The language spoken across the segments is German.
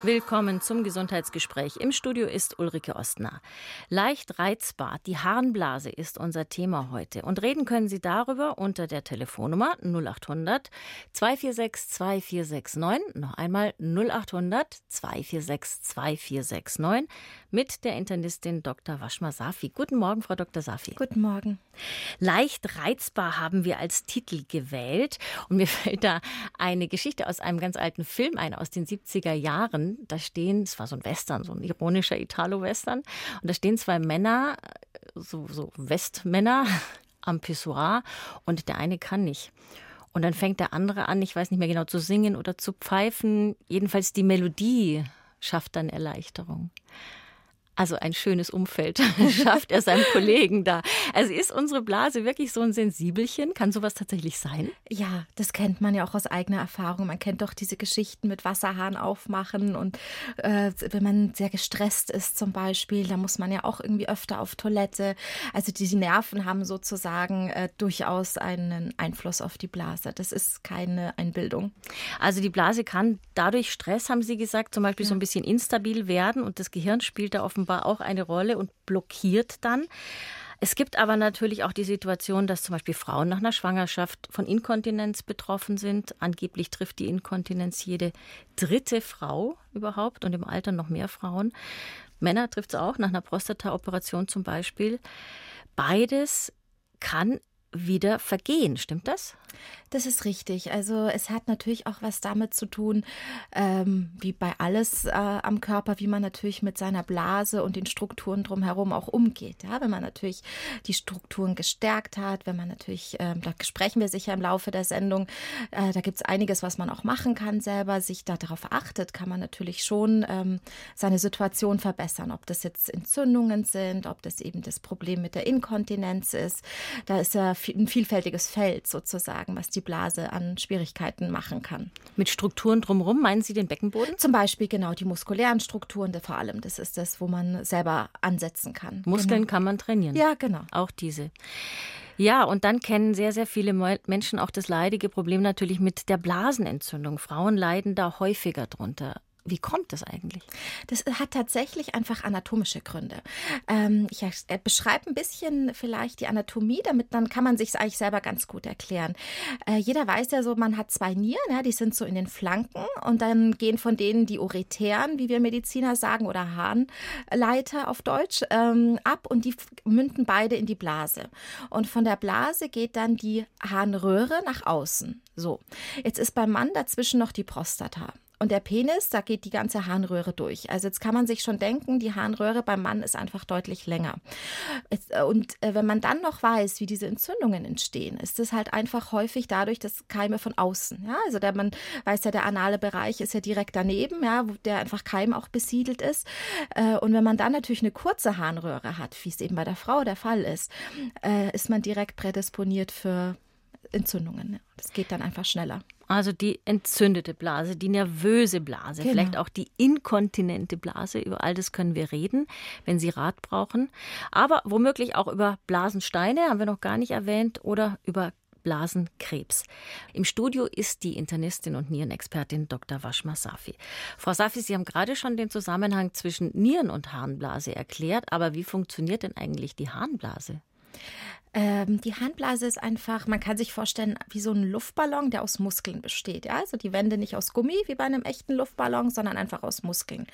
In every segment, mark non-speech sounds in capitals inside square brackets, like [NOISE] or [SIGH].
Willkommen zum Gesundheitsgespräch. Im Studio ist Ulrike Ostner. Leicht reizbar, die Harnblase ist unser Thema heute. Und reden können Sie darüber unter der Telefonnummer 0800 246 2469. Noch einmal 0800 246 2469 mit der Internistin Dr. Waschma Safi. Guten Morgen, Frau Dr. Safi. Guten Morgen. Leicht reizbar haben wir als Titel gewählt. Und mir [LAUGHS] fällt da eine Geschichte aus einem ganz alten Film ein, aus den 70er Jahren da stehen, es war so ein Western, so ein ironischer Italo-Western, und da stehen zwei Männer, so, so Westmänner [LAUGHS] am Pissoir und der eine kann nicht. Und dann fängt der andere an, ich weiß nicht mehr genau, zu singen oder zu pfeifen. Jedenfalls die Melodie schafft dann Erleichterung. Also ein schönes Umfeld [LAUGHS] schafft er seinem Kollegen da. Also ist unsere Blase wirklich so ein Sensibelchen? Kann sowas tatsächlich sein? Ja, das kennt man ja auch aus eigener Erfahrung. Man kennt doch diese Geschichten mit Wasserhahn aufmachen und äh, wenn man sehr gestresst ist zum Beispiel, da muss man ja auch irgendwie öfter auf Toilette. Also die Nerven haben sozusagen äh, durchaus einen Einfluss auf die Blase. Das ist keine Einbildung. Also die Blase kann dadurch Stress, haben Sie gesagt, zum Beispiel ja. so ein bisschen instabil werden und das Gehirn spielt da offenbar offenbar auch eine Rolle und blockiert dann. Es gibt aber natürlich auch die Situation, dass zum Beispiel Frauen nach einer Schwangerschaft von Inkontinenz betroffen sind. Angeblich trifft die Inkontinenz jede dritte Frau überhaupt und im Alter noch mehr Frauen. Männer trifft es auch, nach einer Prostata-Operation zum Beispiel. Beides kann wieder vergehen, stimmt das? Das ist richtig. Also es hat natürlich auch was damit zu tun, ähm, wie bei alles äh, am Körper, wie man natürlich mit seiner Blase und den Strukturen drumherum auch umgeht. Ja, wenn man natürlich die Strukturen gestärkt hat, wenn man natürlich, ähm, da sprechen wir sicher im Laufe der Sendung, äh, da gibt es einiges, was man auch machen kann selber, sich da darauf achtet, kann man natürlich schon ähm, seine Situation verbessern. Ob das jetzt Entzündungen sind, ob das eben das Problem mit der Inkontinenz ist. Da ist ja ein vielfältiges Feld sozusagen sagen, was die Blase an Schwierigkeiten machen kann. Mit Strukturen drumherum meinen Sie den Beckenboden? Zum Beispiel genau die muskulären Strukturen, vor allem. Das ist das, wo man selber ansetzen kann. Muskeln genau. kann man trainieren. Ja, genau. Auch diese. Ja, und dann kennen sehr, sehr viele Menschen auch das leidige Problem natürlich mit der Blasenentzündung. Frauen leiden da häufiger drunter. Wie kommt das eigentlich? Das hat tatsächlich einfach anatomische Gründe. Ähm, ich äh, beschreibe ein bisschen vielleicht die Anatomie, damit dann kann man sich es eigentlich selber ganz gut erklären. Äh, jeder weiß ja so, man hat zwei Nieren, ja, die sind so in den Flanken und dann gehen von denen die Ureteren, wie wir Mediziner sagen, oder Harnleiter auf Deutsch, ähm, ab und die münden beide in die Blase. Und von der Blase geht dann die Harnröhre nach außen. So, jetzt ist beim Mann dazwischen noch die Prostata. Und der Penis, da geht die ganze Harnröhre durch. Also jetzt kann man sich schon denken, die Harnröhre beim Mann ist einfach deutlich länger. Äh, und äh, wenn man dann noch weiß, wie diese Entzündungen entstehen, ist es halt einfach häufig dadurch, dass Keime von außen. Ja, also der man weiß ja, der anale Bereich ist ja direkt daneben, ja, wo der einfach Keim auch besiedelt ist. Äh, und wenn man dann natürlich eine kurze Harnröhre hat, wie es eben bei der Frau der Fall ist, ist man direkt prädisponiert für Entzündungen. Das geht dann einfach schneller. Also die entzündete Blase, die nervöse Blase, genau. vielleicht auch die inkontinente Blase. Über all das können wir reden, wenn Sie Rat brauchen. Aber womöglich auch über Blasensteine, haben wir noch gar nicht erwähnt, oder über Blasenkrebs. Im Studio ist die Internistin und Nierenexpertin Dr. Washma Safi. Frau Safi, Sie haben gerade schon den Zusammenhang zwischen Nieren- und Harnblase erklärt, aber wie funktioniert denn eigentlich die Harnblase? Ähm, die Harnblase ist einfach, man kann sich vorstellen, wie so ein Luftballon, der aus Muskeln besteht. Ja? Also die Wände nicht aus Gummi wie bei einem echten Luftballon, sondern einfach aus Muskeln,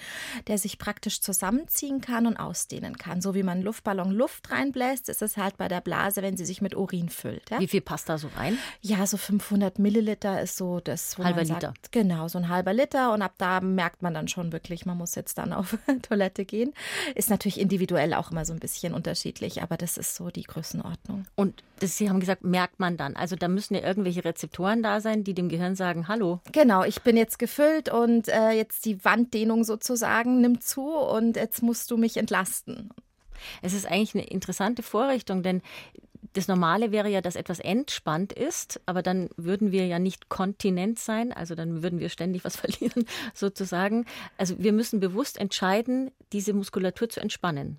der sich praktisch zusammenziehen kann und ausdehnen kann. So wie man einen Luftballon Luft reinbläst, ist es halt bei der Blase, wenn sie sich mit Urin füllt. Ja? Wie viel passt da so rein? Ja, so 500 Milliliter ist so das, wo halber man sagt, Liter. Genau, so ein halber Liter. Und ab da merkt man dann schon wirklich, man muss jetzt dann auf [LAUGHS] Toilette gehen. Ist natürlich individuell auch immer so ein bisschen unterschiedlich, aber das ist so die Größenordnung. Ordnung. Und das, Sie haben gesagt, merkt man dann. Also da müssen ja irgendwelche Rezeptoren da sein, die dem Gehirn sagen, hallo. Genau, ich bin jetzt gefüllt und äh, jetzt die Wanddehnung sozusagen nimmt zu und jetzt musst du mich entlasten. Es ist eigentlich eine interessante Vorrichtung, denn das Normale wäre ja, dass etwas entspannt ist, aber dann würden wir ja nicht kontinent sein, also dann würden wir ständig was [LAUGHS] verlieren, sozusagen. Also wir müssen bewusst entscheiden, diese Muskulatur zu entspannen.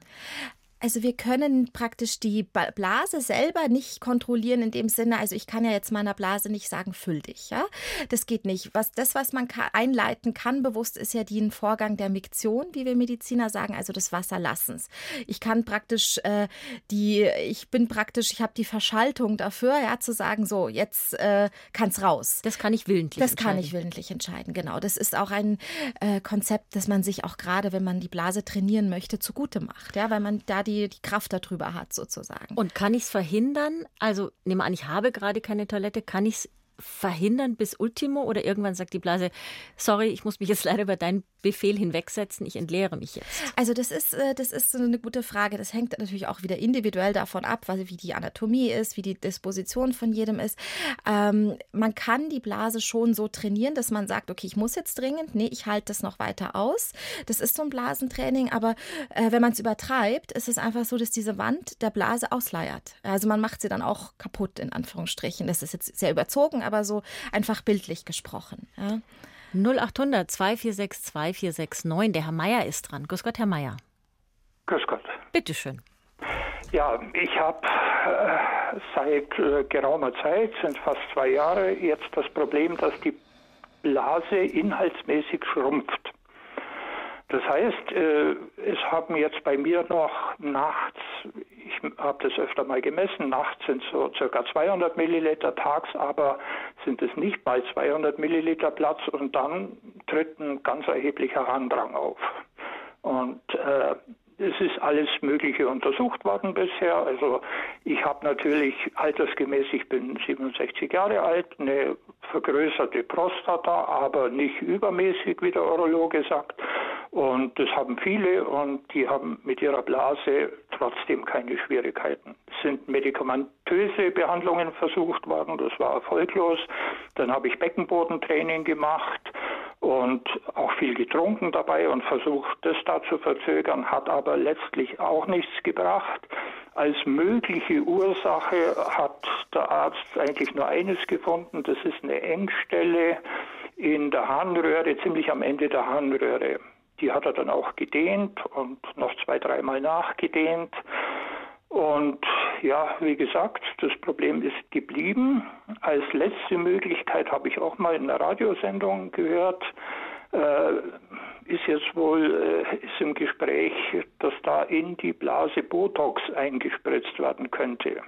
Also wir können praktisch die Blase selber nicht kontrollieren in dem Sinne, also ich kann ja jetzt meiner Blase nicht sagen, füll dich, ja? Das geht nicht. Was, das, was man einleiten kann bewusst, ist ja den Vorgang der Miktion, wie wir Mediziner sagen, also des Wasserlassens. Ich kann praktisch äh, die, ich bin praktisch, ich habe die Verschaltung dafür, ja, zu sagen, so, jetzt äh, es raus. Das kann ich willentlich. Das kann ich willentlich entscheiden, genau. Das ist auch ein äh, Konzept, das man sich auch gerade, wenn man die Blase trainieren möchte, zugute macht, ja, weil man da die, die Kraft darüber hat, sozusagen. Und kann ich es verhindern? Also, nehme an, ich habe gerade keine Toilette, kann ich es verhindern bis Ultimo oder irgendwann sagt die Blase, sorry, ich muss mich jetzt leider über deinen Befehl hinwegsetzen, ich entleere mich jetzt? Also das ist, äh, das ist eine gute Frage. Das hängt natürlich auch wieder individuell davon ab, wie die Anatomie ist, wie die Disposition von jedem ist. Ähm, man kann die Blase schon so trainieren, dass man sagt, okay, ich muss jetzt dringend, nee, ich halte das noch weiter aus. Das ist so ein Blasentraining, aber äh, wenn man es übertreibt, ist es einfach so, dass diese Wand der Blase ausleiert. Also man macht sie dann auch kaputt, in Anführungsstrichen. Das ist jetzt sehr überzogen, aber so einfach bildlich gesprochen. Ja. 0800 246 2469. Der Herr Meier ist dran. Grüß Gott, Herr Meier. Grüß Gott. Bitteschön. Ja, ich habe äh, seit äh, geraumer Zeit, sind fast zwei Jahre, jetzt das Problem, dass die Blase inhaltsmäßig schrumpft. Das heißt, äh, es haben jetzt bei mir noch nachts, habe das öfter mal gemessen, nachts sind so circa 200 Milliliter, tags aber sind es nicht bei 200 Milliliter Platz und dann tritt ein ganz erheblicher Harndrang auf. Und äh, es ist alles Mögliche untersucht worden bisher. Also ich habe natürlich altersgemäß, ich bin 67 Jahre alt, eine vergrößerte Prostata, aber nicht übermäßig, wie der Urologe sagt. Und das haben viele und die haben mit ihrer Blase trotzdem keine Schwierigkeiten. Es sind medikamentöse Behandlungen versucht worden, das war erfolglos. Dann habe ich Beckenbodentraining gemacht und auch viel getrunken dabei und versucht, das da zu verzögern, hat aber letztlich auch nichts gebracht. Als mögliche Ursache hat der Arzt eigentlich nur eines gefunden, das ist eine Engstelle in der Harnröhre, ziemlich am Ende der Harnröhre. Die hat er dann auch gedehnt und noch zwei, dreimal nachgedehnt. Und ja, wie gesagt, das Problem ist geblieben. Als letzte Möglichkeit habe ich auch mal in einer Radiosendung gehört, äh, ist jetzt wohl äh, ist im Gespräch, dass da in die Blase Botox eingespritzt werden könnte.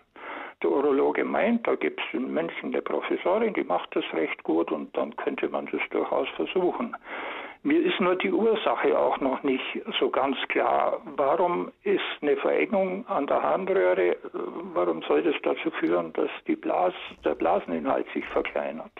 Der Urologe meint, da gibt es in München eine Professorin, die macht das recht gut und dann könnte man das durchaus versuchen. Mir ist nur die Ursache auch noch nicht so ganz klar. Warum ist eine Verengung an der Harnröhre, warum soll das dazu führen, dass die Blas, der Blaseninhalt sich verkleinert?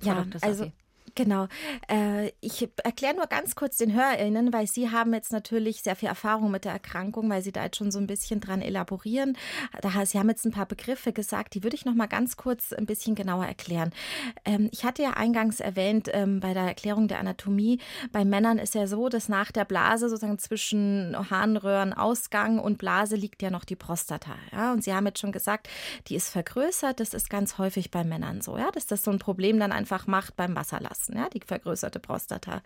Ja, also Genau. Äh, ich erkläre nur ganz kurz den HörerInnen, weil Sie haben jetzt natürlich sehr viel Erfahrung mit der Erkrankung, weil Sie da jetzt schon so ein bisschen dran elaborieren. Da, Sie haben jetzt ein paar Begriffe gesagt, die würde ich noch mal ganz kurz ein bisschen genauer erklären. Ähm, ich hatte ja eingangs erwähnt, ähm, bei der Erklärung der Anatomie, bei Männern ist ja so, dass nach der Blase sozusagen zwischen Harnröhrenausgang und Blase liegt ja noch die Prostata. Ja? Und Sie haben jetzt schon gesagt, die ist vergrößert. Das ist ganz häufig bei Männern so, ja, dass das so ein Problem dann einfach macht beim Wasserlassen lassen, ja, die vergrößerte Prostata.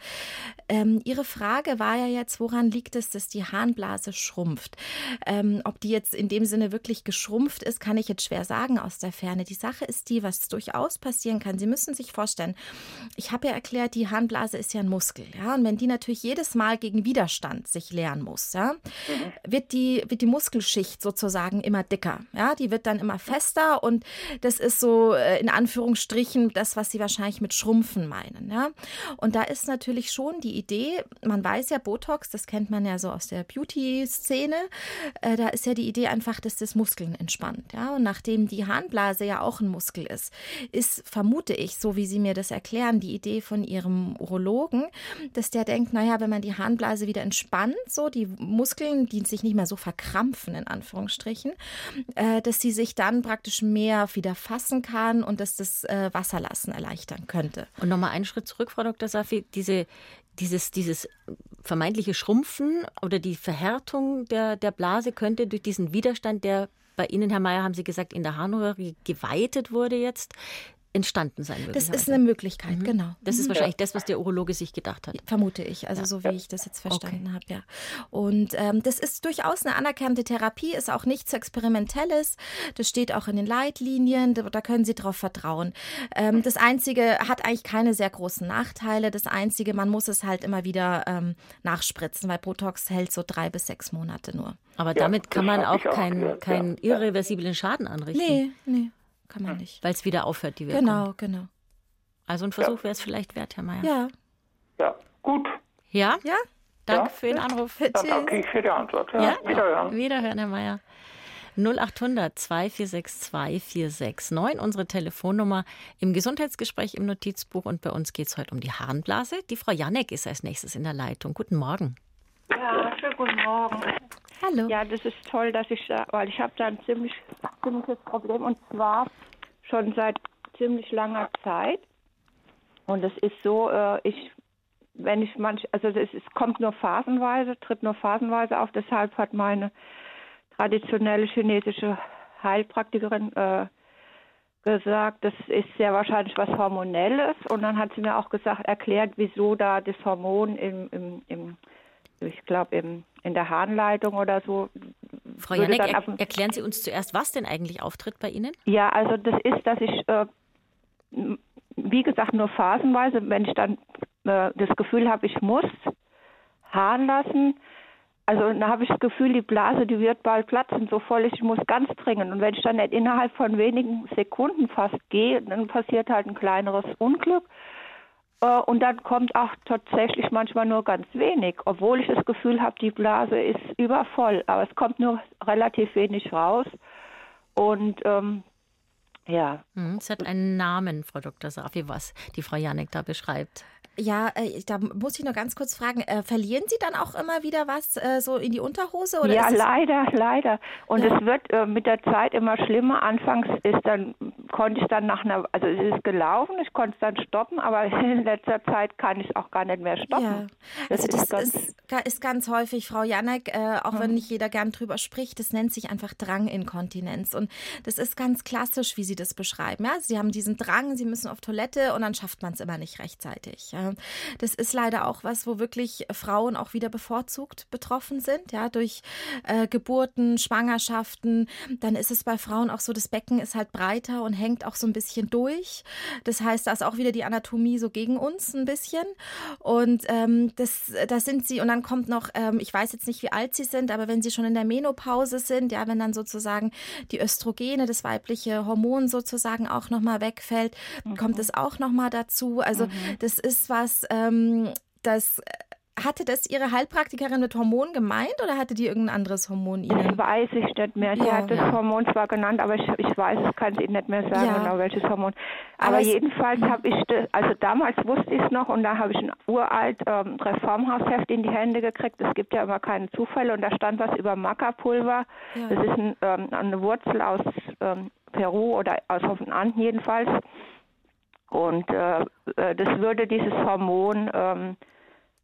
Ähm, Ihre Frage war ja jetzt, woran liegt es, dass die Harnblase schrumpft? Ähm, ob die jetzt in dem Sinne wirklich geschrumpft ist, kann ich jetzt schwer sagen aus der Ferne. Die Sache ist die, was durchaus passieren kann. Sie müssen sich vorstellen, ich habe ja erklärt, die Harnblase ist ja ein Muskel, ja, und wenn die natürlich jedes Mal gegen Widerstand sich leeren muss, ja, mhm. wird die wird die Muskelschicht sozusagen immer dicker, ja, die wird dann immer fester und das ist so äh, in Anführungsstrichen das, was Sie wahrscheinlich mit Schrumpfen meinen einen. Ja? Und da ist natürlich schon die Idee, man weiß ja, Botox, das kennt man ja so aus der Beauty-Szene, äh, da ist ja die Idee einfach, dass das Muskeln entspannt. Ja? Und nachdem die Harnblase ja auch ein Muskel ist, ist, vermute ich, so wie Sie mir das erklären, die Idee von Ihrem Urologen, dass der denkt, naja, wenn man die Harnblase wieder entspannt, so die Muskeln, die sich nicht mehr so verkrampfen, in Anführungsstrichen, äh, dass sie sich dann praktisch mehr wieder fassen kann und dass das äh, Wasserlassen erleichtern könnte. Und nochmal einen Schritt zurück, Frau Dr. Safi, diese, dieses, dieses vermeintliche Schrumpfen oder die Verhärtung der, der Blase könnte durch diesen Widerstand, der bei Ihnen, Herr Mayer, haben Sie gesagt, in der Harnröhre geweitet wurde jetzt, entstanden sein Das ist eine Möglichkeit, mhm. genau. Das ist mhm. wahrscheinlich das, was der Urologe sich gedacht hat. Vermute ich, also ja. so wie ich das jetzt verstanden okay. habe, ja. Und ähm, das ist durchaus eine anerkannte Therapie, ist auch nichts Experimentelles. Das steht auch in den Leitlinien, da können Sie drauf vertrauen. Ähm, das Einzige hat eigentlich keine sehr großen Nachteile. Das Einzige, man muss es halt immer wieder ähm, nachspritzen, weil Botox hält so drei bis sechs Monate nur. Aber damit ja, kann man auch keinen kein irreversiblen Schaden anrichten. Nee, nee. Kann man nicht. Weil es wieder aufhört, die Wirkung. Genau, genau. Also ein Versuch wäre es vielleicht wert, Herr Mayer. Ja. Ja, gut. Ja? Ja. Danke ja. für den Anruf. Dann danke ich für die Antwort. Ja, ja? Wiederhören. Wiederhören, Herr Mayer. 0800 2462 469, unsere Telefonnummer im Gesundheitsgespräch im Notizbuch. Und bei uns geht es heute um die Harnblase. Die Frau Janek ist als nächstes in der Leitung. Guten Morgen. Ja, schönen guten Morgen. Hallo. Ja, das ist toll, dass ich da, weil ich habe da ein ziemlich, ziemliches Problem und zwar schon seit ziemlich langer Zeit. Und es ist so, äh, ich, wenn ich manch, also es, es kommt nur phasenweise, tritt nur phasenweise auf. Deshalb hat meine traditionelle chinesische Heilpraktikerin äh, gesagt, das ist sehr wahrscheinlich was Hormonelles. Und dann hat sie mir auch gesagt, erklärt, wieso da das Hormon im, im, im ich glaube, in der Harnleitung oder so. Frau Janek, er, erklären Sie uns zuerst, was denn eigentlich auftritt bei Ihnen? Ja, also das ist, dass ich, äh, wie gesagt, nur phasenweise, wenn ich dann äh, das Gefühl habe, ich muss Hahn lassen, also dann habe ich das Gefühl, die Blase, die wird bald platzen, so voll ich muss ganz dringend. Und wenn ich dann nicht innerhalb von wenigen Sekunden fast gehe, dann passiert halt ein kleineres Unglück. Äh, und dann kommt auch tatsächlich manchmal nur ganz wenig, obwohl ich das Gefühl habe, die Blase ist übervoll, aber es kommt nur relativ wenig raus. Und ähm, ja. Hm, es hat einen Namen, Frau Dr. Safi, was die Frau Janek da beschreibt. Ja, äh, da muss ich noch ganz kurz fragen, äh, verlieren Sie dann auch immer wieder was äh, so in die Unterhose? Oder ja, leider, leider. Und ja. es wird äh, mit der Zeit immer schlimmer. Anfangs ist dann, konnte ich dann nach einer, also es ist gelaufen, ich konnte es dann stoppen, aber [LAUGHS] in letzter Zeit kann ich es auch gar nicht mehr stoppen. Ja. Das, also das ist, ganz, ist, ist, ganz häufig, Frau Janek, äh, auch mhm. wenn nicht jeder gern drüber spricht, das nennt sich einfach Dranginkontinenz. Und das ist ganz klassisch, wie Sie das beschreiben. Ja? Sie haben diesen Drang, Sie müssen auf Toilette und dann schafft man es immer nicht rechtzeitig. Ja? Das ist leider auch was, wo wirklich Frauen auch wieder bevorzugt betroffen sind, ja, durch äh, Geburten, Schwangerschaften. Dann ist es bei Frauen auch so, das Becken ist halt breiter und hängt auch so ein bisschen durch. Das heißt, da ist auch wieder die Anatomie so gegen uns ein bisschen. Und ähm, das, das sind sie, und dann kommt noch, ähm, ich weiß jetzt nicht, wie alt sie sind, aber wenn sie schon in der Menopause sind, ja, wenn dann sozusagen die Östrogene, das weibliche Hormon sozusagen auch nochmal wegfällt, mhm. kommt es auch nochmal dazu. Also mhm. das ist was, ähm, das hatte das Ihre Heilpraktikerin mit Hormon gemeint oder hatte die irgendein anderes Hormon Ihnen? Das weiß ich nicht mehr. Sie ja. hat das Hormon zwar genannt, aber ich, ich weiß, es kann sie nicht mehr sagen, ja. genau welches Hormon. Aber, aber jedenfalls habe ich, das, also damals wusste ich es noch und da habe ich ein uralt ähm, Reformhausheft in die Hände gekriegt. Es gibt ja immer keine Zufälle und da stand was über Maca-Pulver. Ja. Das ist ein, ähm, eine Wurzel aus ähm, Peru oder aus den Anden jedenfalls. Und äh, äh, das würde dieses Hormon, ähm,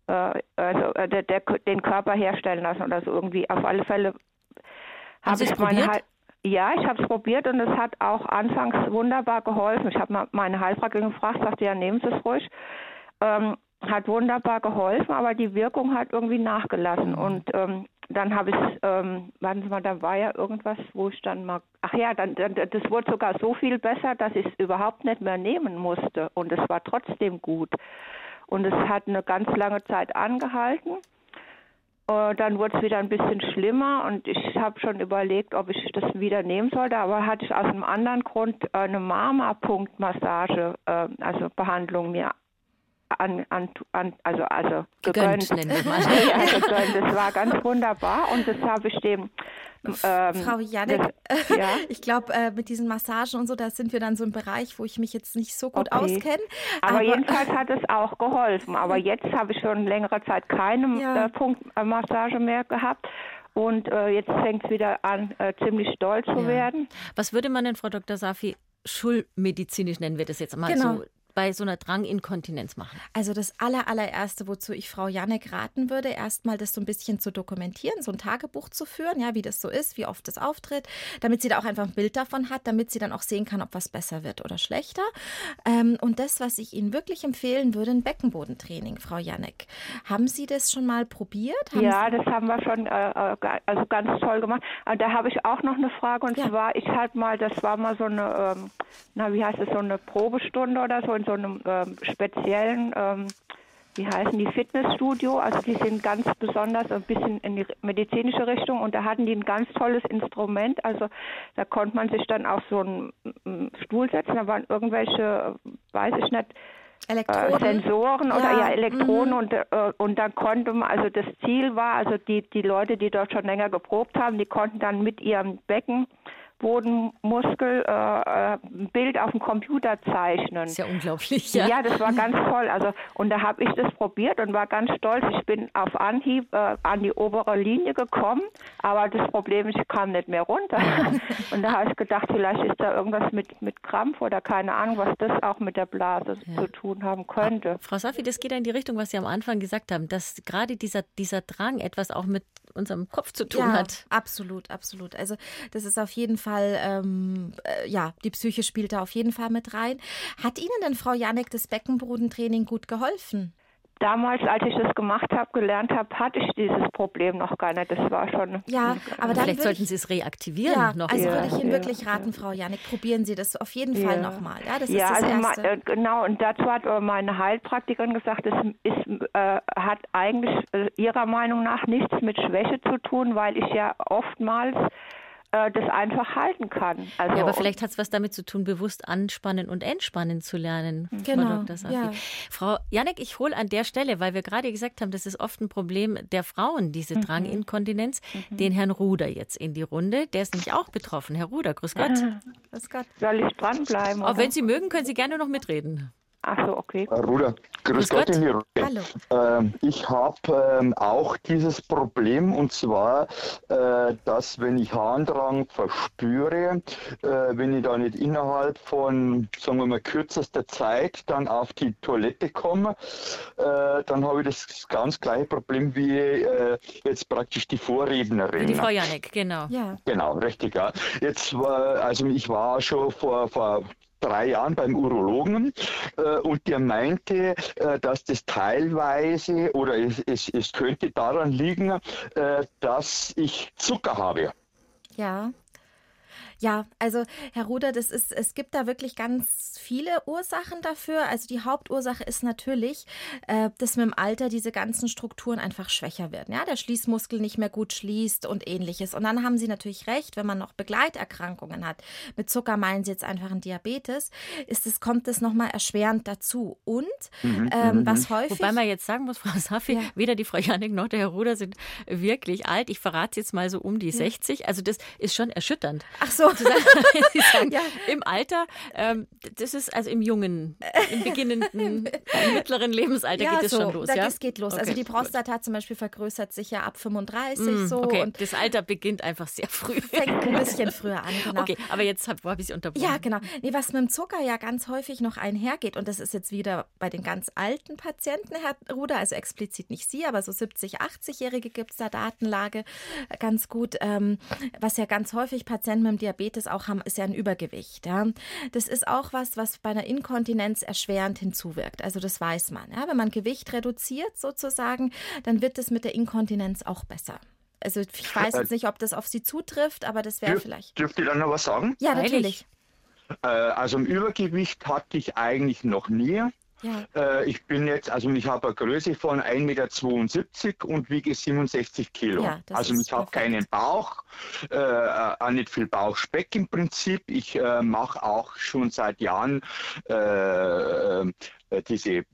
äh, also äh, der, der, den Körper herstellen lassen oder so irgendwie. Auf alle Fälle habe ich meine Heil ja, ich habe es probiert und es hat auch anfangs wunderbar geholfen. Ich habe meine Heilpraktikerin gefragt, sagte ja, nehmen Sie es ruhig. Ähm, hat wunderbar geholfen, aber die Wirkung hat irgendwie nachgelassen. Und ähm, dann habe ich, ähm, warten Sie mal, da war ja irgendwas, wo ich dann mal, ach ja, dann, dann das wurde sogar so viel besser, dass ich es überhaupt nicht mehr nehmen musste. Und es war trotzdem gut. Und es hat eine ganz lange Zeit angehalten. Äh, dann wurde es wieder ein bisschen schlimmer und ich habe schon überlegt, ob ich das wieder nehmen sollte, aber hatte ich aus einem anderen Grund eine Mama-Punktmassage, äh, also Behandlung mir an, an, an, also, also gegönnt. gegönnt nennen wir mal. [LAUGHS] ja, gegönnt. Das war ganz wunderbar und das habe ich dem ähm, Frau Janek, das, [LAUGHS] ja? ich glaube, äh, mit diesen Massagen und so, da sind wir dann so im Bereich, wo ich mich jetzt nicht so gut okay. auskenne. Aber, aber, jedenfalls hat es auch geholfen. Aber jetzt habe ich schon längere Zeit keine ja. äh, Punktmassage mehr gehabt. Und äh, jetzt fängt es wieder an, äh, ziemlich stolz zu ja. werden. Was würde man denn, Frau Dr. Safi, schulmedizinisch nennen wir das jetzt mal genau. so bei so einer Dranginkontinenz machen? Also das aller, allererste, wozu ich Frau Janek raten würde, erstmal das so ein bisschen zu dokumentieren, so ein Tagebuch zu führen, ja, wie das so ist, wie oft es auftritt, damit sie da auch einfach ein Bild davon hat, damit sie dann auch sehen kann, ob was besser wird oder schlechter. Ähm, und das, was ich Ihnen wirklich empfehlen würde, ein Beckenbodentraining, Frau Janek. Haben Sie das schon mal probiert? Haben ja, Sie das haben wir schon äh, äh also ganz toll gemacht. Aber da habe ich auch noch eine Frage und ja. zwar, ich halt mal, das war mal so eine, ähm, na wie heißt es, so eine Probestunde oder so in so einem ähm, speziellen ähm, wie heißen die Fitnessstudio, also die sind ganz besonders ein bisschen in die medizinische Richtung und da hatten die ein ganz tolles Instrument, also da konnte man sich dann auf so einen Stuhl setzen, da waren irgendwelche, weiß ich nicht, äh, Sensoren oder ja, ja Elektronen mhm. und, äh, und dann konnte man, also das Ziel war, also die, die Leute, die dort schon länger geprobt haben, die konnten dann mit ihrem Becken Bodenmuskel äh, ein äh, Bild auf dem Computer zeichnen. Das ist ja unglaublich, ja. Ja, das war ganz toll. Also und da habe ich das probiert und war ganz stolz. Ich bin auf Anhieb äh, an die obere Linie gekommen, aber das Problem ich kam nicht mehr runter. [LAUGHS] und da habe ich gedacht, vielleicht ist da irgendwas mit mit Krampf oder keine Ahnung, was das auch mit der Blase ja. zu tun haben könnte. Frau Safi, das geht in die Richtung, was Sie am Anfang gesagt haben, dass gerade dieser dieser Drang etwas auch mit unserem Kopf zu tun ja, hat. Absolut, absolut. Also das ist auf jeden Fall, ähm, äh, ja, die Psyche spielt da auf jeden Fall mit rein. Hat Ihnen denn Frau Janek das Beckenbodentraining gut geholfen? Damals, als ich das gemacht habe, gelernt habe, hatte ich dieses Problem noch gar nicht. Das war schon. Ja, aber dann vielleicht sollten Sie es reaktivieren. Ja, noch. also würde ich Ihnen ja, wirklich raten, Frau Janik, probieren Sie das auf jeden Fall nochmal. Ja, das ja, ist das also Erste. Ma, äh, genau. Und dazu hat meine Heilpraktikerin gesagt, es ist, äh, hat eigentlich äh, ihrer Meinung nach nichts mit Schwäche zu tun, weil ich ja oftmals äh, das einfach halten kann. Also, ja, aber vielleicht hat es was damit zu tun, bewusst anspannen und entspannen zu lernen. Genau. Frau, ja. Frau Janek, ich hole an der Stelle, weil wir gerade gesagt haben, das ist oft ein Problem der Frauen, diese mhm. Dranginkontinenz, mhm. den Herrn Ruder jetzt in die Runde. Der ist nämlich auch betroffen. Herr Ruder, grüß Gott. grüß Gott. Soll ich dranbleiben? Auch wenn Sie mögen, können Sie gerne noch mitreden. Ach so, okay. Ruder, grüß, grüß Gott, Gott. Hier. Hallo. Ähm, ich habe ähm, auch dieses Problem und zwar, äh, dass wenn ich Harndrang verspüre, äh, wenn ich da nicht innerhalb von, sagen wir mal, kürzester Zeit dann auf die Toilette komme, äh, dann habe ich das ganz gleiche Problem wie äh, jetzt praktisch die Vorrednerin. Wie die Frau Janek, genau. Ja. Genau, richtig, ja. Jetzt war, also ich war schon vor, vor drei Jahren beim Urologen äh, und der meinte, äh, dass das teilweise oder es, es, es könnte daran liegen, äh, dass ich Zucker habe. Ja. Ja, also Herr Ruder, das ist, es gibt da wirklich ganz viele Ursachen dafür. Also die Hauptursache ist natürlich, äh, dass mit dem Alter diese ganzen Strukturen einfach schwächer werden. Ja, der Schließmuskel nicht mehr gut schließt und ähnliches. Und dann haben Sie natürlich recht, wenn man noch Begleiterkrankungen hat. Mit Zucker meinen Sie jetzt einfach einen Diabetes, ist es, kommt es nochmal erschwerend dazu. Und mhm, ähm, mhm. was häufig. Wobei man jetzt sagen muss, Frau Safi, ja. weder die Frau Janik noch der Herr Ruder sind wirklich alt. Ich verrate jetzt mal so um die ja. 60. Also das ist schon erschütternd. Ach so. [LAUGHS] [LAUGHS] Sie sagen, ja. im Alter, ähm, das ist also im jungen, [LAUGHS] im beginnenden, im mittleren Lebensalter ja, geht es so, schon los. Da, ja, das geht los. Also okay, also die Prostata gut. zum Beispiel vergrößert sich ja ab 35 mm, so. Okay, und das Alter beginnt einfach sehr früh. Fängt ein bisschen früher an, genau. Okay, aber jetzt habe hab ich Sie unterbrochen. Ja, genau. Nee, was mit dem Zucker ja ganz häufig noch einhergeht, und das ist jetzt wieder bei den ganz alten Patienten, Herr Ruder, also explizit nicht Sie, aber so 70, 80-Jährige gibt es da Datenlage ganz gut. Ähm, was ja ganz häufig Patienten mit dem Diabetes auch haben, ist ja ein Übergewicht. Ja. Das ist auch was, was bei einer Inkontinenz erschwerend hinzuwirkt. Also das weiß man. Ja. Wenn man Gewicht reduziert sozusagen, dann wird es mit der Inkontinenz auch besser. Also ich weiß jetzt nicht, ob das auf Sie zutrifft, aber das wäre Dürf, vielleicht. Dürft ihr dann noch was sagen? Ja, natürlich. Äh, also im Übergewicht hatte ich eigentlich noch nie. Ja. Äh, ich bin jetzt, also ich habe eine Größe von 1,72 Meter und wiege 67 Kilo. Ja, also ich habe keinen Bauch, äh, auch nicht viel Bauchspeck im Prinzip. Ich äh, mache auch schon seit Jahren äh, äh, diese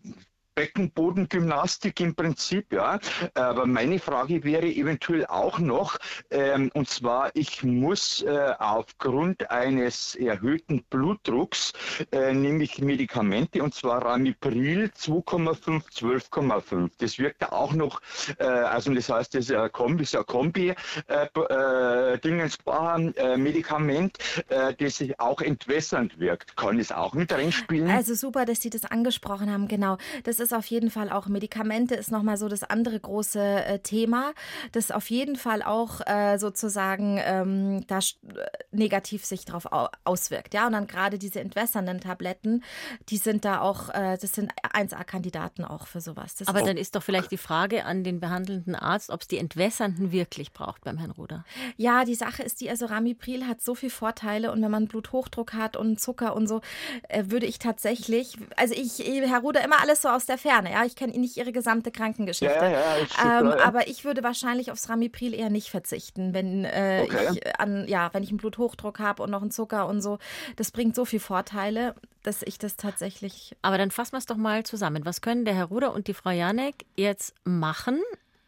Beckenbodengymnastik im Prinzip, ja. Aber meine Frage wäre eventuell auch noch, ähm, und zwar, ich muss äh, aufgrund eines erhöhten Blutdrucks, äh, nämlich Medikamente, und zwar Ramipril 2,5, 12,5. Das wirkt ja auch noch, äh, also das heißt, das ist ein Kombi, ist ein Kombi, äh, äh, Dingensbar, äh, Medikament, äh, das sich auch entwässernd wirkt. Kann es auch mit reinspielen? Also super, dass Sie das angesprochen haben, genau. Das ist auf jeden Fall auch Medikamente ist nochmal so das andere große äh, Thema, das auf jeden Fall auch äh, sozusagen ähm, da äh, negativ sich darauf auswirkt. Ja, und dann gerade diese entwässernden Tabletten, die sind da auch, äh, das sind 1A-Kandidaten auch für sowas. Das Aber dann ist doch vielleicht die Frage an den behandelnden Arzt, ob es die entwässernden wirklich braucht beim Herrn Ruder. Ja, die Sache ist die, also Ramipril hat so viele Vorteile und wenn man Bluthochdruck hat und Zucker und so, äh, würde ich tatsächlich, also ich, Herr Ruder, immer alles so aus der Ferne, ja, ich kenne nicht Ihre gesamte Krankengeschichte. Ja, ja, ja, ähm, aber ich würde wahrscheinlich aufs Ramipril eher nicht verzichten, wenn äh, okay. ich an, ja, wenn ich einen Bluthochdruck habe und noch einen Zucker und so. Das bringt so viele Vorteile, dass ich das tatsächlich. Aber dann fassen wir es doch mal zusammen. Was können der Herr Ruder und die Frau Janek jetzt machen,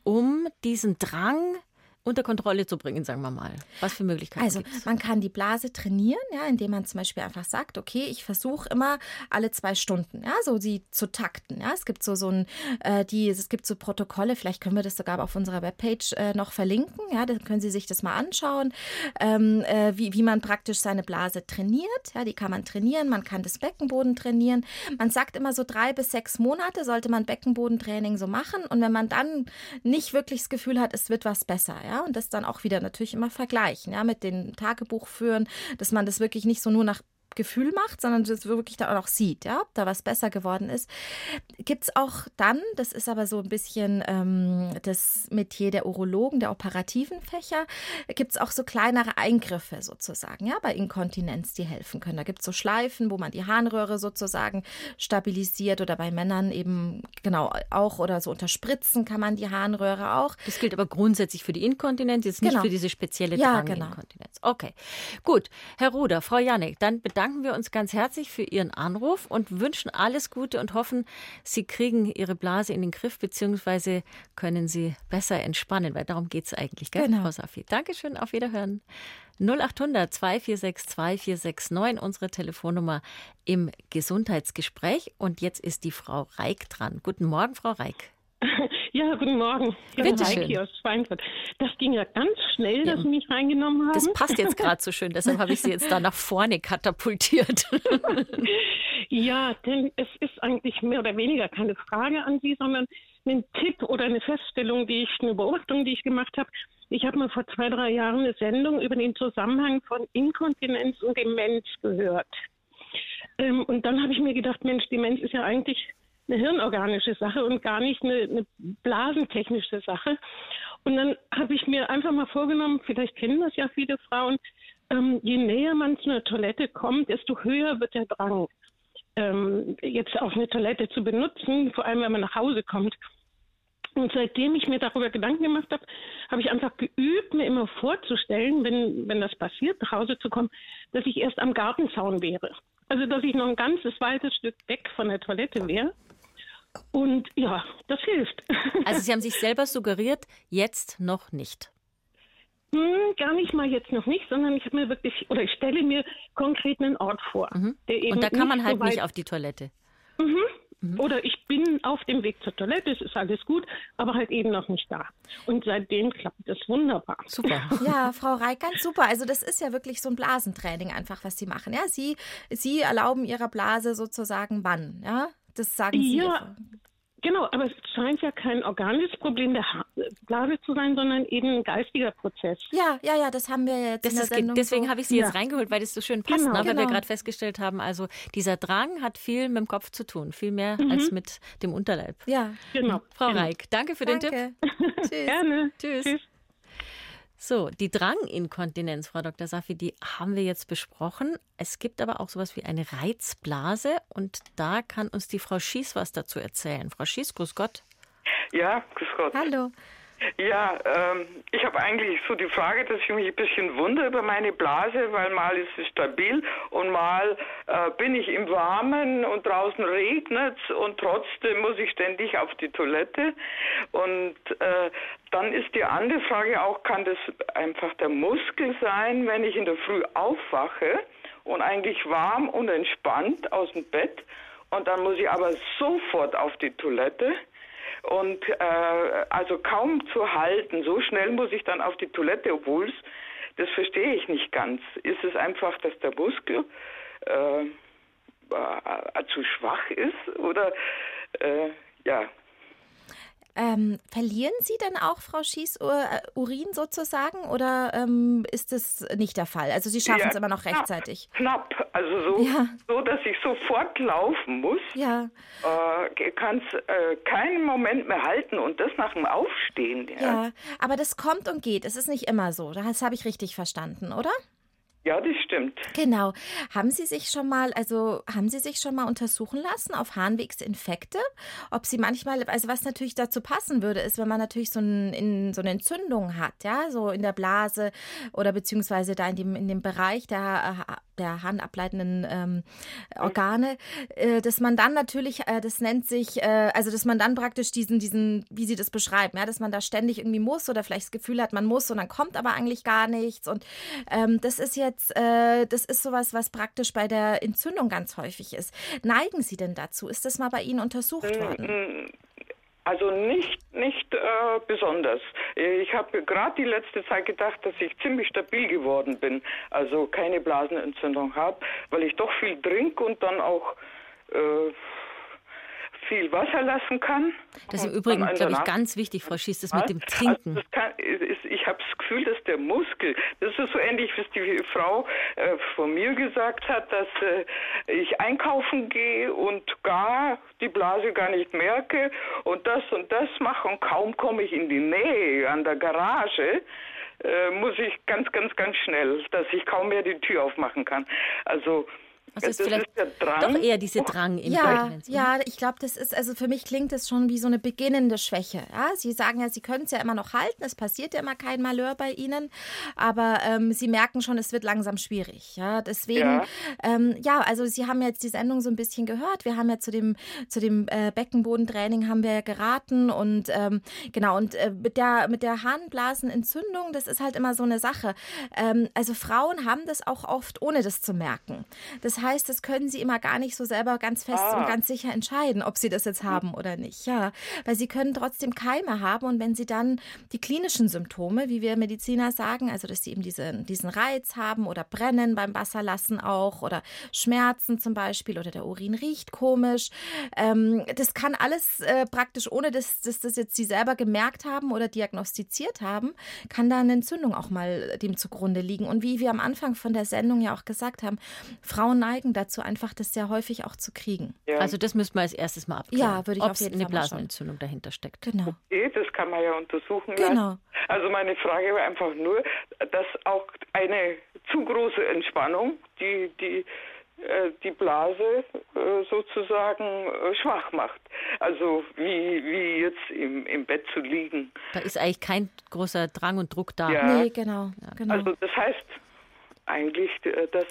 um diesen Drang unter Kontrolle zu bringen, sagen wir mal. Was für Möglichkeiten Also gibt's? man kann die Blase trainieren, ja, indem man zum Beispiel einfach sagt, okay, ich versuche immer alle zwei Stunden, ja, so sie zu takten. Ja, es gibt so so ein, äh, die, es gibt so Protokolle. Vielleicht können wir das sogar auf unserer Webpage äh, noch verlinken. Ja, dann können Sie sich das mal anschauen, ähm, äh, wie wie man praktisch seine Blase trainiert. Ja, die kann man trainieren. Man kann das Beckenboden trainieren. Man sagt immer so drei bis sechs Monate sollte man Beckenbodentraining so machen. Und wenn man dann nicht wirklich das Gefühl hat, es wird was besser, ja, und das dann auch wieder natürlich immer vergleichen, ja, mit dem Tagebuch führen, dass man das wirklich nicht so nur nach Gefühl macht, sondern das wirklich dann auch sieht, ja, ob da was besser geworden ist. Gibt es auch dann, das ist aber so ein bisschen ähm, das Metier der Urologen, der operativen Fächer, gibt es auch so kleinere Eingriffe sozusagen, ja, bei Inkontinenz, die helfen können. Da gibt es so Schleifen, wo man die Harnröhre sozusagen stabilisiert oder bei Männern eben genau auch oder so unterspritzen kann man die Harnröhre auch. Das gilt aber grundsätzlich für die Inkontinenz, jetzt nicht genau. für diese spezielle ja, genau. Okay, gut. Herr Ruder, Frau Janik, dann bedanke bedanken wir uns ganz herzlich für Ihren Anruf und wünschen alles Gute und hoffen, Sie kriegen Ihre Blase in den Griff bzw. können Sie besser entspannen, weil darum geht es eigentlich, gell, genau. Frau Safi? Dankeschön, auf Wiederhören. 0800 2462 469, unsere Telefonnummer im Gesundheitsgespräch. Und jetzt ist die Frau Reik dran. Guten Morgen, Frau Reik. Ja, guten Morgen. Bitte schön. Aus Schweinfurt. Das ging ja ganz schnell, dass ja. Sie mich reingenommen haben. Das passt jetzt gerade so schön, deshalb habe ich Sie jetzt da nach vorne katapultiert. [LAUGHS] ja, denn es ist eigentlich mehr oder weniger keine Frage an Sie, sondern ein Tipp oder eine Feststellung, die ich, eine Beobachtung, die ich gemacht habe. Ich habe mal vor zwei, drei Jahren eine Sendung über den Zusammenhang von Inkontinenz und Demenz gehört. Ähm, und dann habe ich mir gedacht, Mensch, Demenz ist ja eigentlich eine hirnorganische Sache und gar nicht eine, eine blasentechnische Sache. Und dann habe ich mir einfach mal vorgenommen, vielleicht kennen das ja viele Frauen, ähm, je näher man zu einer Toilette kommt, desto höher wird der Drang, ähm, jetzt auch eine Toilette zu benutzen, vor allem wenn man nach Hause kommt. Und seitdem ich mir darüber Gedanken gemacht habe, habe ich einfach geübt, mir immer vorzustellen, wenn, wenn das passiert, nach Hause zu kommen, dass ich erst am Gartenzaun wäre. Also, dass ich noch ein ganzes weites Stück weg von der Toilette wäre und ja, das hilft. [LAUGHS] Also Sie haben sich selber suggeriert, jetzt noch nicht. Hm, gar nicht mal jetzt noch nicht, sondern ich habe mir wirklich, oder ich stelle mir konkret einen Ort vor. Mhm. und da kann man halt so nicht auf die Toilette. Mhm. Mhm. Oder ich bin auf dem Weg zur Toilette, es ist alles gut, aber halt eben noch nicht da. Und seitdem klappt das wunderbar. Super. [LAUGHS] Ja, Frau Reik, ganz super. Also das ist ja wirklich so ein Blasentraining einfach, was Sie machen. Ja, Sie, Sie erlauben Ihrer Blase sozusagen wann, ja? Das sagen Sie. Ja, genau, aber es scheint ja kein organisches Problem der Blase zu sein, sondern eben ein geistiger Prozess. Ja, ja, ja, das haben wir jetzt das in der Sendung Deswegen so. habe ich Sie ja. jetzt reingeholt, weil das so schön passt, genau, ne? weil genau. wir gerade festgestellt haben, also dieser Drang hat viel mit dem Kopf zu tun, viel mehr mhm. als mit dem Unterleib. Ja, genau. Frau genau. Reik, danke für danke. den Tipp. [LAUGHS] Tschüss. Gerne. Tschüss. Tschüss. So, die Dranginkontinenz, Frau Dr. Safi, die haben wir jetzt besprochen. Es gibt aber auch sowas wie eine Reizblase und da kann uns die Frau Schieß was dazu erzählen. Frau Schieß, grüß Gott. Ja, grüß Gott. Hallo. Ja, ähm, ich habe eigentlich so die Frage, dass ich mich ein bisschen wundere über meine Blase, weil mal ist sie stabil und mal äh, bin ich im Warmen und draußen regnet und trotzdem muss ich ständig auf die Toilette. Und äh, dann ist die andere Frage auch, kann das einfach der Muskel sein, wenn ich in der Früh aufwache und eigentlich warm und entspannt aus dem Bett und dann muss ich aber sofort auf die Toilette und äh, also kaum zu halten. So schnell muss ich dann auf die Toilette, obwohl es, das verstehe ich nicht ganz. Ist es einfach, dass der Muskel äh, äh, zu schwach ist oder äh, ja, ähm, verlieren Sie dann auch, Frau Schieß, äh, Urin sozusagen oder ähm, ist das nicht der Fall? Also Sie schaffen ja, es immer noch rechtzeitig? Knapp, also so, ja. so dass ich sofort laufen muss. Ja. Äh, kann es äh, keinen Moment mehr halten und das nach dem Aufstehen. Ja. ja, aber das kommt und geht. Es ist nicht immer so. Das habe ich richtig verstanden, oder? Ja, das stimmt. Genau. Haben Sie sich schon mal, also haben Sie sich schon mal untersuchen lassen auf Harnwegsinfekte? Ob Sie manchmal, also was natürlich dazu passen würde, ist, wenn man natürlich so, ein, in, so eine Entzündung hat, ja, so in der Blase oder beziehungsweise da in dem, in dem Bereich der, der harnableitenden ähm, Organe, äh, dass man dann natürlich, äh, das nennt sich, äh, also dass man dann praktisch diesen, diesen, wie Sie das beschreiben, ja, dass man da ständig irgendwie muss oder vielleicht das Gefühl hat, man muss und dann kommt aber eigentlich gar nichts. Und ähm, das ist jetzt äh, das ist sowas, was praktisch bei der Entzündung ganz häufig ist. Neigen Sie denn dazu? Ist das mal bei Ihnen untersucht worden? Also nicht, nicht äh, besonders. Ich habe gerade die letzte Zeit gedacht, dass ich ziemlich stabil geworden bin. Also keine Blasenentzündung habe, weil ich doch viel trinke und dann auch äh, viel Wasser lassen kann. Das ist im Übrigen, glaube ich, ganz wichtig, Frau Schiess, das mit dem also Trinken. Also kann, ist, ich habe das Gefühl, dass der Muskel, das ist so ähnlich, wie es die Frau äh, von mir gesagt hat, dass äh, ich einkaufen gehe und gar die Blase gar nicht merke und das und das mache und kaum komme ich in die Nähe an der Garage, äh, muss ich ganz, ganz, ganz schnell, dass ich kaum mehr die Tür aufmachen kann. Also also ist vielleicht ist doch eher diese Drang in Ja, ja, ich glaube, das ist, also für mich klingt das schon wie so eine beginnende Schwäche. Ja, Sie sagen ja, Sie können es ja immer noch halten, es passiert ja immer kein Malheur bei Ihnen, aber ähm, Sie merken schon, es wird langsam schwierig. Ja, deswegen, ja. Ähm, ja, also Sie haben jetzt die Sendung so ein bisschen gehört. Wir haben ja zu dem, zu dem äh, Beckenbodentraining haben wir geraten und ähm, genau, und äh, mit der, mit der Harnblasenentzündung, das ist halt immer so eine Sache. Ähm, also Frauen haben das auch oft, ohne das zu merken. Das heißt, das können sie immer gar nicht so selber ganz fest ah. und ganz sicher entscheiden, ob sie das jetzt hm. haben oder nicht. Ja, weil sie können trotzdem Keime haben und wenn sie dann die klinischen Symptome, wie wir Mediziner sagen, also dass sie eben diesen, diesen Reiz haben oder brennen beim Wasserlassen auch oder Schmerzen zum Beispiel oder der Urin riecht komisch, ähm, das kann alles äh, praktisch, ohne dass, dass das jetzt sie selber gemerkt haben oder diagnostiziert haben, kann da eine Entzündung auch mal dem zugrunde liegen. Und wie wir am Anfang von der Sendung ja auch gesagt haben, Frauen neigen neigen dazu, einfach das sehr häufig auch zu kriegen. Ja. Also das müsste man als erstes mal abklären. Ja, würde ich auf jeden Fall eine Blasenentzündung dahinter steckt. Genau. Okay, das kann man ja untersuchen. Genau. Also meine Frage war einfach nur, dass auch eine zu große Entspannung, die die äh, die Blase äh, sozusagen äh, schwach macht. Also wie, wie jetzt im, im Bett zu liegen. Da ist eigentlich kein großer Drang und Druck da. Ja. Nee, genau, genau. Also das heißt, eigentlich, äh, dass,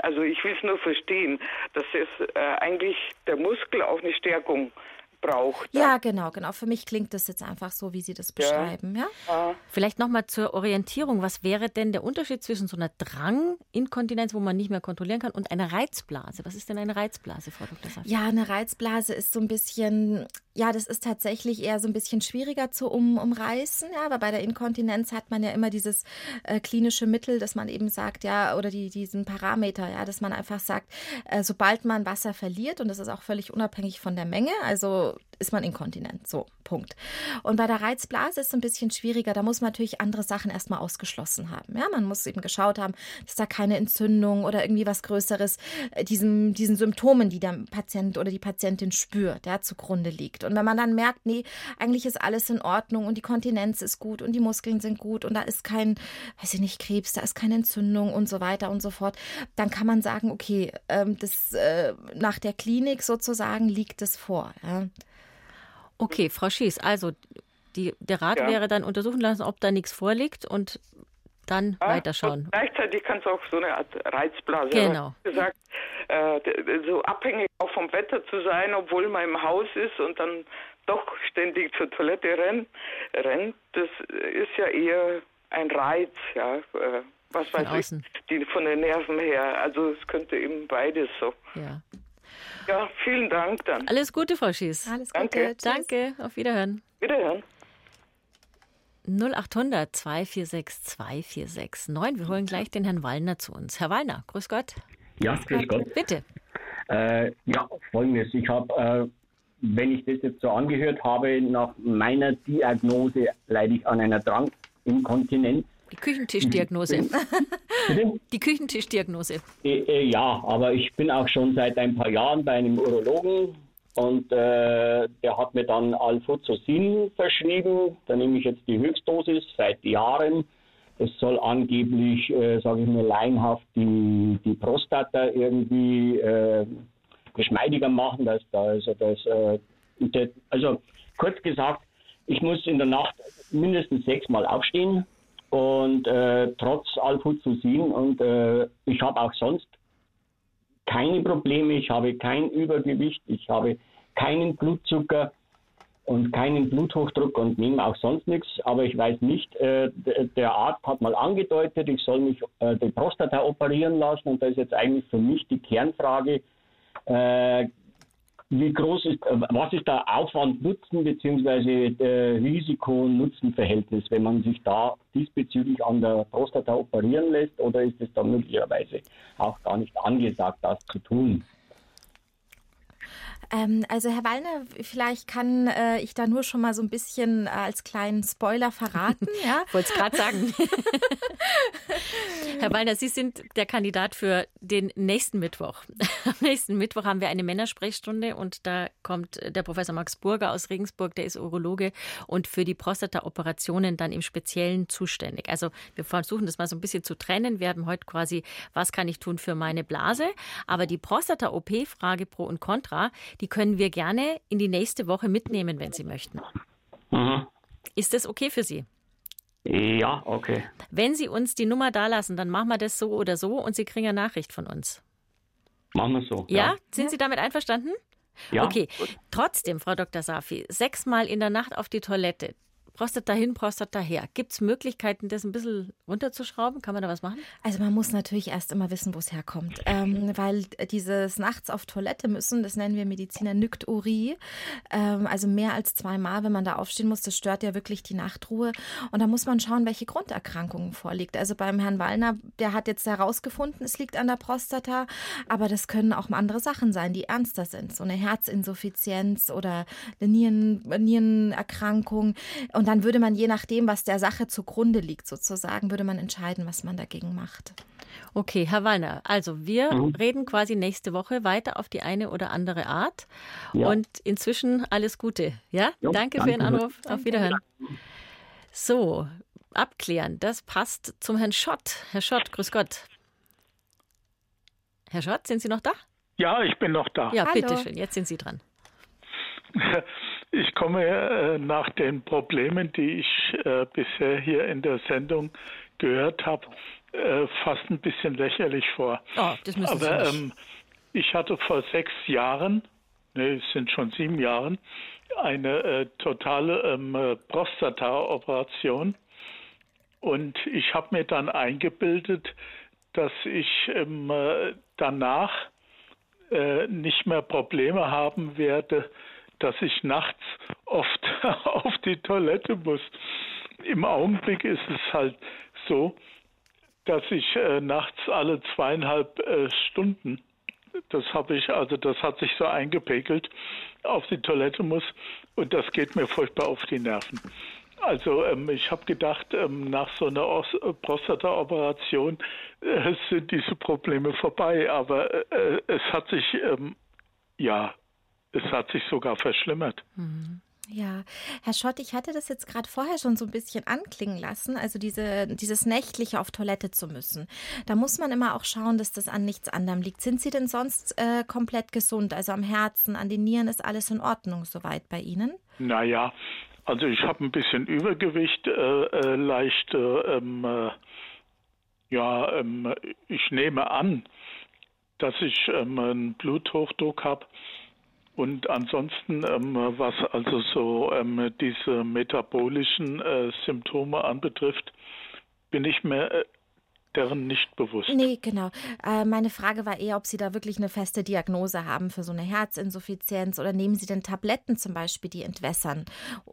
also ich will es nur verstehen, dass es äh, eigentlich der Muskel auch eine Stärkung braucht. Ja, genau, genau. Für mich klingt das jetzt einfach so, wie Sie das beschreiben. Ja. ja? Vielleicht nochmal zur Orientierung. Was wäre denn der Unterschied zwischen so einer Dranginkontinenz, wo man nicht mehr kontrollieren kann, und einer Reizblase? Was ist denn eine Reizblase, Frau Dr. Safir? Ja, eine Reizblase ist so ein bisschen, ja, das ist tatsächlich eher so ein bisschen schwieriger zu um, umreißen, ja, aber bei der Inkontinenz hat man ja immer dieses äh, klinische Mittel, dass man eben sagt, ja, oder die, diesen Parameter, ja, dass man einfach sagt, äh, sobald man Wasser verliert, und das ist auch völlig unabhängig von der Menge, also och ist man inkontinent. So, Punkt. Und bei der Reizblase ist es ein bisschen schwieriger. Da muss man natürlich andere Sachen erstmal ausgeschlossen haben. Ja, man muss eben geschaut haben, dass da keine Entzündung oder irgendwie was Größeres äh, diesen, diesen Symptomen, die der Patient oder die Patientin spürt, ja, zugrunde liegt. Und wenn man dann merkt, nee, eigentlich ist alles in Ordnung und die Kontinenz ist gut und die Muskeln sind gut und da ist kein, weiß ich nicht, Krebs, da ist keine Entzündung und so weiter und so fort, dann kann man sagen, okay, ähm, das äh, nach der Klinik sozusagen liegt es vor. Ja. Okay, Frau Schies, also Die, der Rat Ja. wäre dann untersuchen lassen, ob da nichts vorliegt und dann Ja, weiterschauen. und Gleichzeitig kann es auch so eine Art Reizblase Genau. wie gesagt, äh, so abhängig auch vom Wetter zu sein, obwohl man im Haus ist und dann doch ständig zur Toilette rennt, rennt das ist ja eher ein Reiz, ja. Äh, was Von weiß ich, außen. die von den Nerven her. Also es könnte eben beides so. Ja. Ja, vielen Dank dann. Alles Gute, Frau Schies. Alles Danke. Gute. Tschüss. Danke, auf Wiederhören. Wiederhören. 0800 246 246 9. Wir holen gleich den Herrn Wallner zu uns. Herr Wallner, grüß Gott. Ja, grüß Gott. Bitte. Äh, ja, folgendes. Ich habe, äh, wenn ich das jetzt so angehört habe, nach meiner Diagnose leide ich an einer Dranginkontinenz. Die Küchentischdiagnose. Die Küchentischdiagnose. Äh, äh, ja, aber ich bin auch schon seit ein paar Jahren bei einem Urologen und äh, der hat mir dann Alfuzosin verschrieben. Da nehme ich jetzt die Höchstdosis seit Jahren. Es soll angeblich, äh, sage ich mal, laienhaft die, die Prostata irgendwie äh, geschmeidiger machen. Dass da also, das, äh, also kurz gesagt, ich muss in der Nacht mindestens sechsmal aufstehen und äh, trotz Alfuzosin und äh, ich habe auch sonst keine Probleme, ich habe kein Übergewicht, ich habe keinen Blutzucker und keinen Bluthochdruck und nehme auch sonst nichts. Aber ich weiß nicht, äh, der Arzt hat mal angedeutet, ich soll mich äh, die Prostata operieren lassen. Und da ist jetzt eigentlich für mich die Kernfrage, äh, wie groß ist, äh, was ist der Aufwand-Nutzen bzw. äh, Risiko-Nutzen-Verhältnis, wenn man sich da diesbezüglich an der Prostata operieren lässt oder ist es da möglicherweise auch gar nicht angesagt, das zu tun? Ähm, also Herr Wallner, vielleicht kann äh, ich da nur schon mal so ein bisschen äh, als kleinen Spoiler verraten. [LAUGHS] ja? Wollte es gerade sagen. [LAUGHS] Herr Wallner, Sie sind der Kandidat für den nächsten Mittwoch. [LAUGHS] Am nächsten Mittwoch haben wir eine Männersprechstunde und da kommt der Professor Max Burger aus Regensburg, der ist Urologe und für die Prostata-Operationen dann im Speziellen zuständig. Also wir versuchen das mal so ein bisschen zu trennen. Wir haben heute quasi, was kann ich tun für meine Blase? Aber die Prostata-OP, Frage pro und contra, die können wir gerne in die nächste Woche mitnehmen, wenn Sie möchten. Mhm. Ist das okay für Sie? Ja, okay. Wenn Sie uns die Nummer dalassen, dann machen wir das so oder so und Sie kriegen eine Nachricht von uns. Machen wir so. Ja? Sind Sie damit einverstanden? Ja. Okay. Trotzdem, Frau Dr. Safi, sechsmal in der Nacht auf die Toilette. Prostata hin, Prostata her. Gibt es Möglichkeiten, das ein bisschen runterzuschrauben? Kann man da was machen? Also man muss natürlich erst immer wissen, wo es herkommt. [CLEARS THROAT] Ähm, weil dieses nachts auf Toilette müssen, das nennen wir Mediziner Nykturie. Ähm, also mehr als zweimal, wenn man da aufstehen muss, das stört ja wirklich die Nachtruhe. Und da muss man schauen, welche Grunderkrankungen vorliegt. Also beim Herrn Wallner, der hat jetzt herausgefunden, es liegt an der Prostata, aber das können auch andere Sachen sein, die ernster sind. So eine Herzinsuffizienz oder eine Nieren, Nierenerkrankung. Und dann würde man je nachdem, was der Sache zugrunde liegt, sozusagen, würde man entscheiden, was man dagegen macht. Okay, Herr Wallner, also wir Mhm. reden quasi nächste Woche weiter auf die eine oder andere Art. Ja. Und inzwischen alles Gute. Ja, Jo, danke für Ihren danke. Anruf. Auf Wiederhören. So, abklären, das passt zum Herrn Schott. Herr Schott, grüß Gott. Herr Schott, sind Sie noch da? Ja, ich bin noch da. Ja, bitteschön, jetzt sind Sie dran. [LAUGHS] Ich komme äh, nach den Problemen, die ich äh, bisher hier in der Sendung gehört habe, äh, fast ein bisschen lächerlich vor. Oh, das müssen Sie Aber nicht. ähm, ich hatte vor sechs Jahren, nee, es sind schon sieben Jahren, eine äh, totale ähm, äh, Prostata-Operation. Und ich habe mir dann eingebildet, dass ich ähm, äh, danach äh, nicht mehr Probleme haben werde, dass ich nachts oft [LAUGHS] auf die Toilette muss. Im Augenblick ist es halt so, dass ich äh, nachts alle zweieinhalb äh, Stunden, das habe ich, also das hat sich so eingepegelt, auf die Toilette muss und das geht mir furchtbar auf die Nerven. Also ähm, ich habe gedacht, ähm, nach so einer äh, Prostata-Operation äh, sind diese Probleme vorbei, aber äh, es hat sich, ähm, ja, es hat sich sogar verschlimmert. Ja, Herr Schott, ich hatte das jetzt gerade vorher schon so ein bisschen anklingen lassen, also diese, dieses nächtliche auf Toilette zu müssen. Da muss man immer auch schauen, dass das an nichts anderem liegt. Sind Sie denn sonst äh, komplett gesund? Also am Herzen, an den Nieren ist alles in Ordnung soweit bei Ihnen? Naja, Also ich habe ein bisschen Übergewicht, äh, äh, leicht, äh, ähm, äh, ja, ähm, ich nehme an, dass ich ähm, einen Bluthochdruck habe. Und ansonsten, ähm, was also so ähm, diese metabolischen äh, Symptome anbetrifft, bin ich mir äh, deren nicht bewusst. Nee, genau. Äh, meine Frage war eher, ob Sie da wirklich eine feste Diagnose haben für so eine Herzinsuffizienz oder nehmen Sie denn Tabletten zum Beispiel, die entwässern?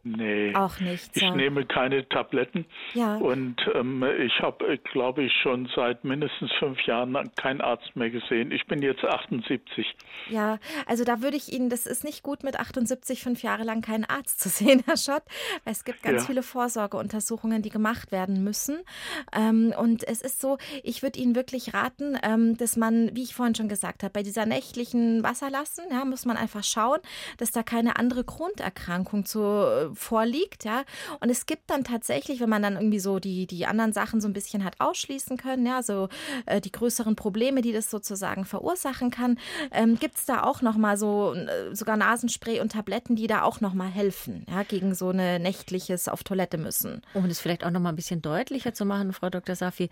Nee. Auch nicht. Ich nehme keine Tabletten. Ja. Und ähm, ich habe, äh, glaube ich, schon seit mindestens fünf Jahren keinen Arzt mehr gesehen. Ich bin jetzt 78. Ja, also da würde ich Ihnen, das ist nicht gut, mit 78 fünf Jahre lang keinen Arzt zu [LAUGHS] sehen, Herr Schott, es gibt ganz ja. viele Vorsorgeuntersuchungen, die gemacht werden müssen. Ähm, und es ist so, ich würde Ihnen wirklich raten, ähm, dass man, wie ich vorhin schon gesagt habe, bei dieser nächtlichen Wasserlassen, ja, muss man einfach schauen, dass da keine andere Grunderkrankung zu, äh, vorliegt, ja. Und es gibt dann tatsächlich, wenn man dann irgendwie so die, die anderen Sachen so ein bisschen hat ausschließen können, ja, so äh, die größeren Probleme, die das sozusagen verursachen kann, ähm, gibt es da auch nochmal so äh, sogar Nasenspray und Tabletten, die da auch nochmal helfen, ja, gegen so eine nächtliches auf Toilette müssen. Um das vielleicht auch nochmal ein bisschen deutlicher zu machen, Frau Dr. Safi,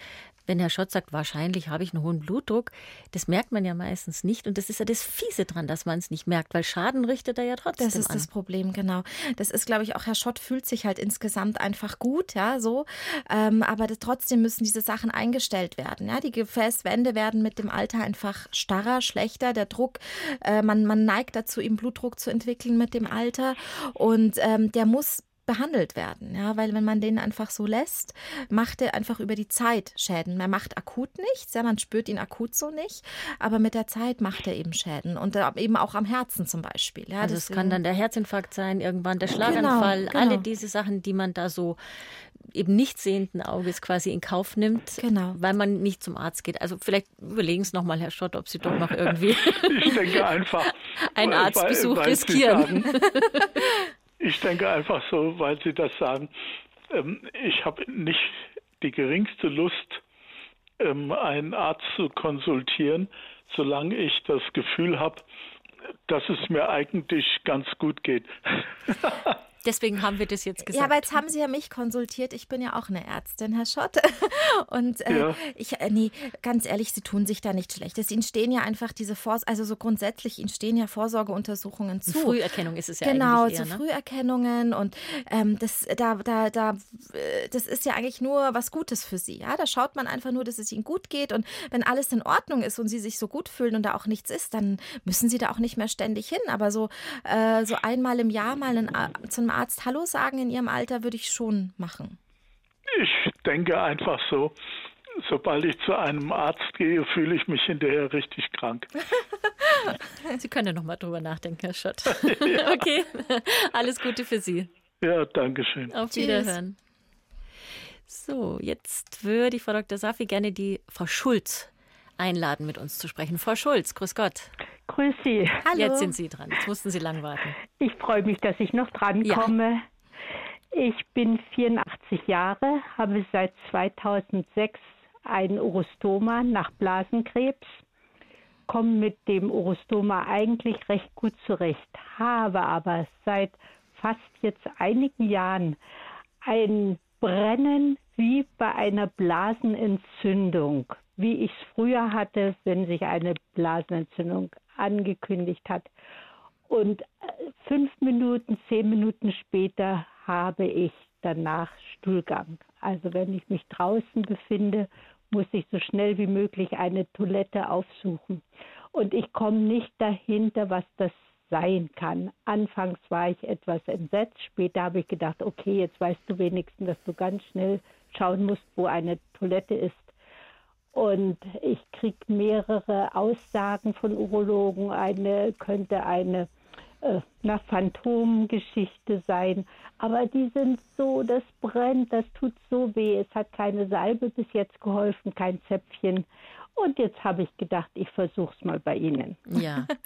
wenn Herr Schott sagt, wahrscheinlich habe ich einen hohen Blutdruck, das merkt man ja meistens nicht. Und das ist ja das Fiese dran, dass man es nicht merkt, weil Schaden richtet er ja trotzdem Das ist an. das Problem, genau. Das ist, glaube ich, auch Herr Schott fühlt sich halt insgesamt einfach gut, ja, so. Ähm, aber das, trotzdem müssen diese Sachen eingestellt werden. Ja, die Gefäßwände werden mit dem Alter einfach starrer, schlechter. Der Druck, äh, man, man neigt dazu, eben Blutdruck zu entwickeln mit dem Alter. Und ähm, der muss behandelt werden. Ja, weil wenn man den einfach so lässt, macht er einfach über die Zeit Schäden. Man macht akut nichts, ja, man spürt ihn akut so nicht, aber mit der Zeit macht er eben Schäden und äh, eben auch am Herzen zum Beispiel. Ja, also es kann dann der Herzinfarkt sein, irgendwann der Schlaganfall, genau, genau. alle diese Sachen, die man da so eben nicht sehenden Auges quasi in Kauf nimmt, genau. weil man nicht zum Arzt geht. Also vielleicht überlegen Sie nochmal, Herr Schott, ob Sie doch noch irgendwie ich denke einfach, [LAUGHS] einen Arztbesuch weil, weil riskieren. [LAUGHS] Ich denke einfach so, weil Sie das sagen. Ähm, ich habe nicht die geringste Lust, ähm, einen Arzt zu konsultieren, solange ich das Gefühl habe, dass es mir eigentlich ganz gut geht. [LAUGHS] Deswegen haben wir das jetzt gesagt. Ja, aber jetzt haben Sie ja mich konsultiert. Ich bin ja auch eine Ärztin, Herr Schott. [LAUGHS] Und äh, ja. ich, äh, nee, ganz ehrlich, Sie tun sich da nicht Schlechtes. Ihnen stehen ja einfach diese Vors also so grundsätzlich, Ihnen stehen ja Vorsorgeuntersuchungen zu. Früherkennung ist es ja genau, eigentlich eher, so ne? Früherkennungen und ähm, das, da, da, da, äh, das ist ja eigentlich nur was Gutes für Sie. Ja, da schaut man einfach nur, dass es Ihnen gut geht und wenn alles in Ordnung ist und Sie sich so gut fühlen und da auch nichts ist, dann müssen Sie da auch nicht mehr ständig hin. Aber so, äh, so einmal im Jahr mal in, zu einem Arzt Hallo sagen in Ihrem Alter würde ich schon machen. Ich denke einfach so, sobald ich zu einem Arzt gehe, fühle ich mich hinterher richtig krank. [LAUGHS] Sie können ja nochmal drüber nachdenken, Herr Schott. [LAUGHS] ja. Okay, alles Gute für Sie. Ja, danke schön. Auf Tschüss. Wiederhören. So, jetzt würde ich Frau Dr. Safi gerne die Frau Schulz einladen, mit uns zu sprechen. Frau Schulz, grüß Gott. Grüß Sie. Hallo. Jetzt sind Sie dran. Jetzt mussten Sie lang warten. Ich freue mich, dass ich noch dran ja. komme. Ich bin 84 Jahre, habe seit 2006 ein Urostoma nach Blasenkrebs, komme mit dem Urostoma eigentlich recht gut zurecht, habe aber seit fast jetzt einigen Jahren ein Brennen wie bei einer Blasenentzündung, wie ich es früher hatte, wenn sich eine Blasenentzündung angekündigt hat. Und äh, fünf Minuten, zehn Minuten später habe ich danach Stuhlgang. Also wenn ich mich draußen befinde, muss ich so schnell wie möglich eine Toilette aufsuchen. Und ich komme nicht dahinter, was das sein kann. Anfangs war ich etwas entsetzt, später habe ich gedacht, okay, jetzt weißt du wenigstens, dass du ganz schnell schauen musst, wo eine Toilette ist. Und ich kriege mehrere Aussagen von Urologen. Eine könnte eine äh, na, Phantomgeschichte sein. Aber die sind so, das brennt, das tut so weh. Es hat keine Salbe bis jetzt geholfen, kein Zäpfchen. Und jetzt habe ich gedacht, ich versuche es mal bei Ihnen. Ja. [LAUGHS]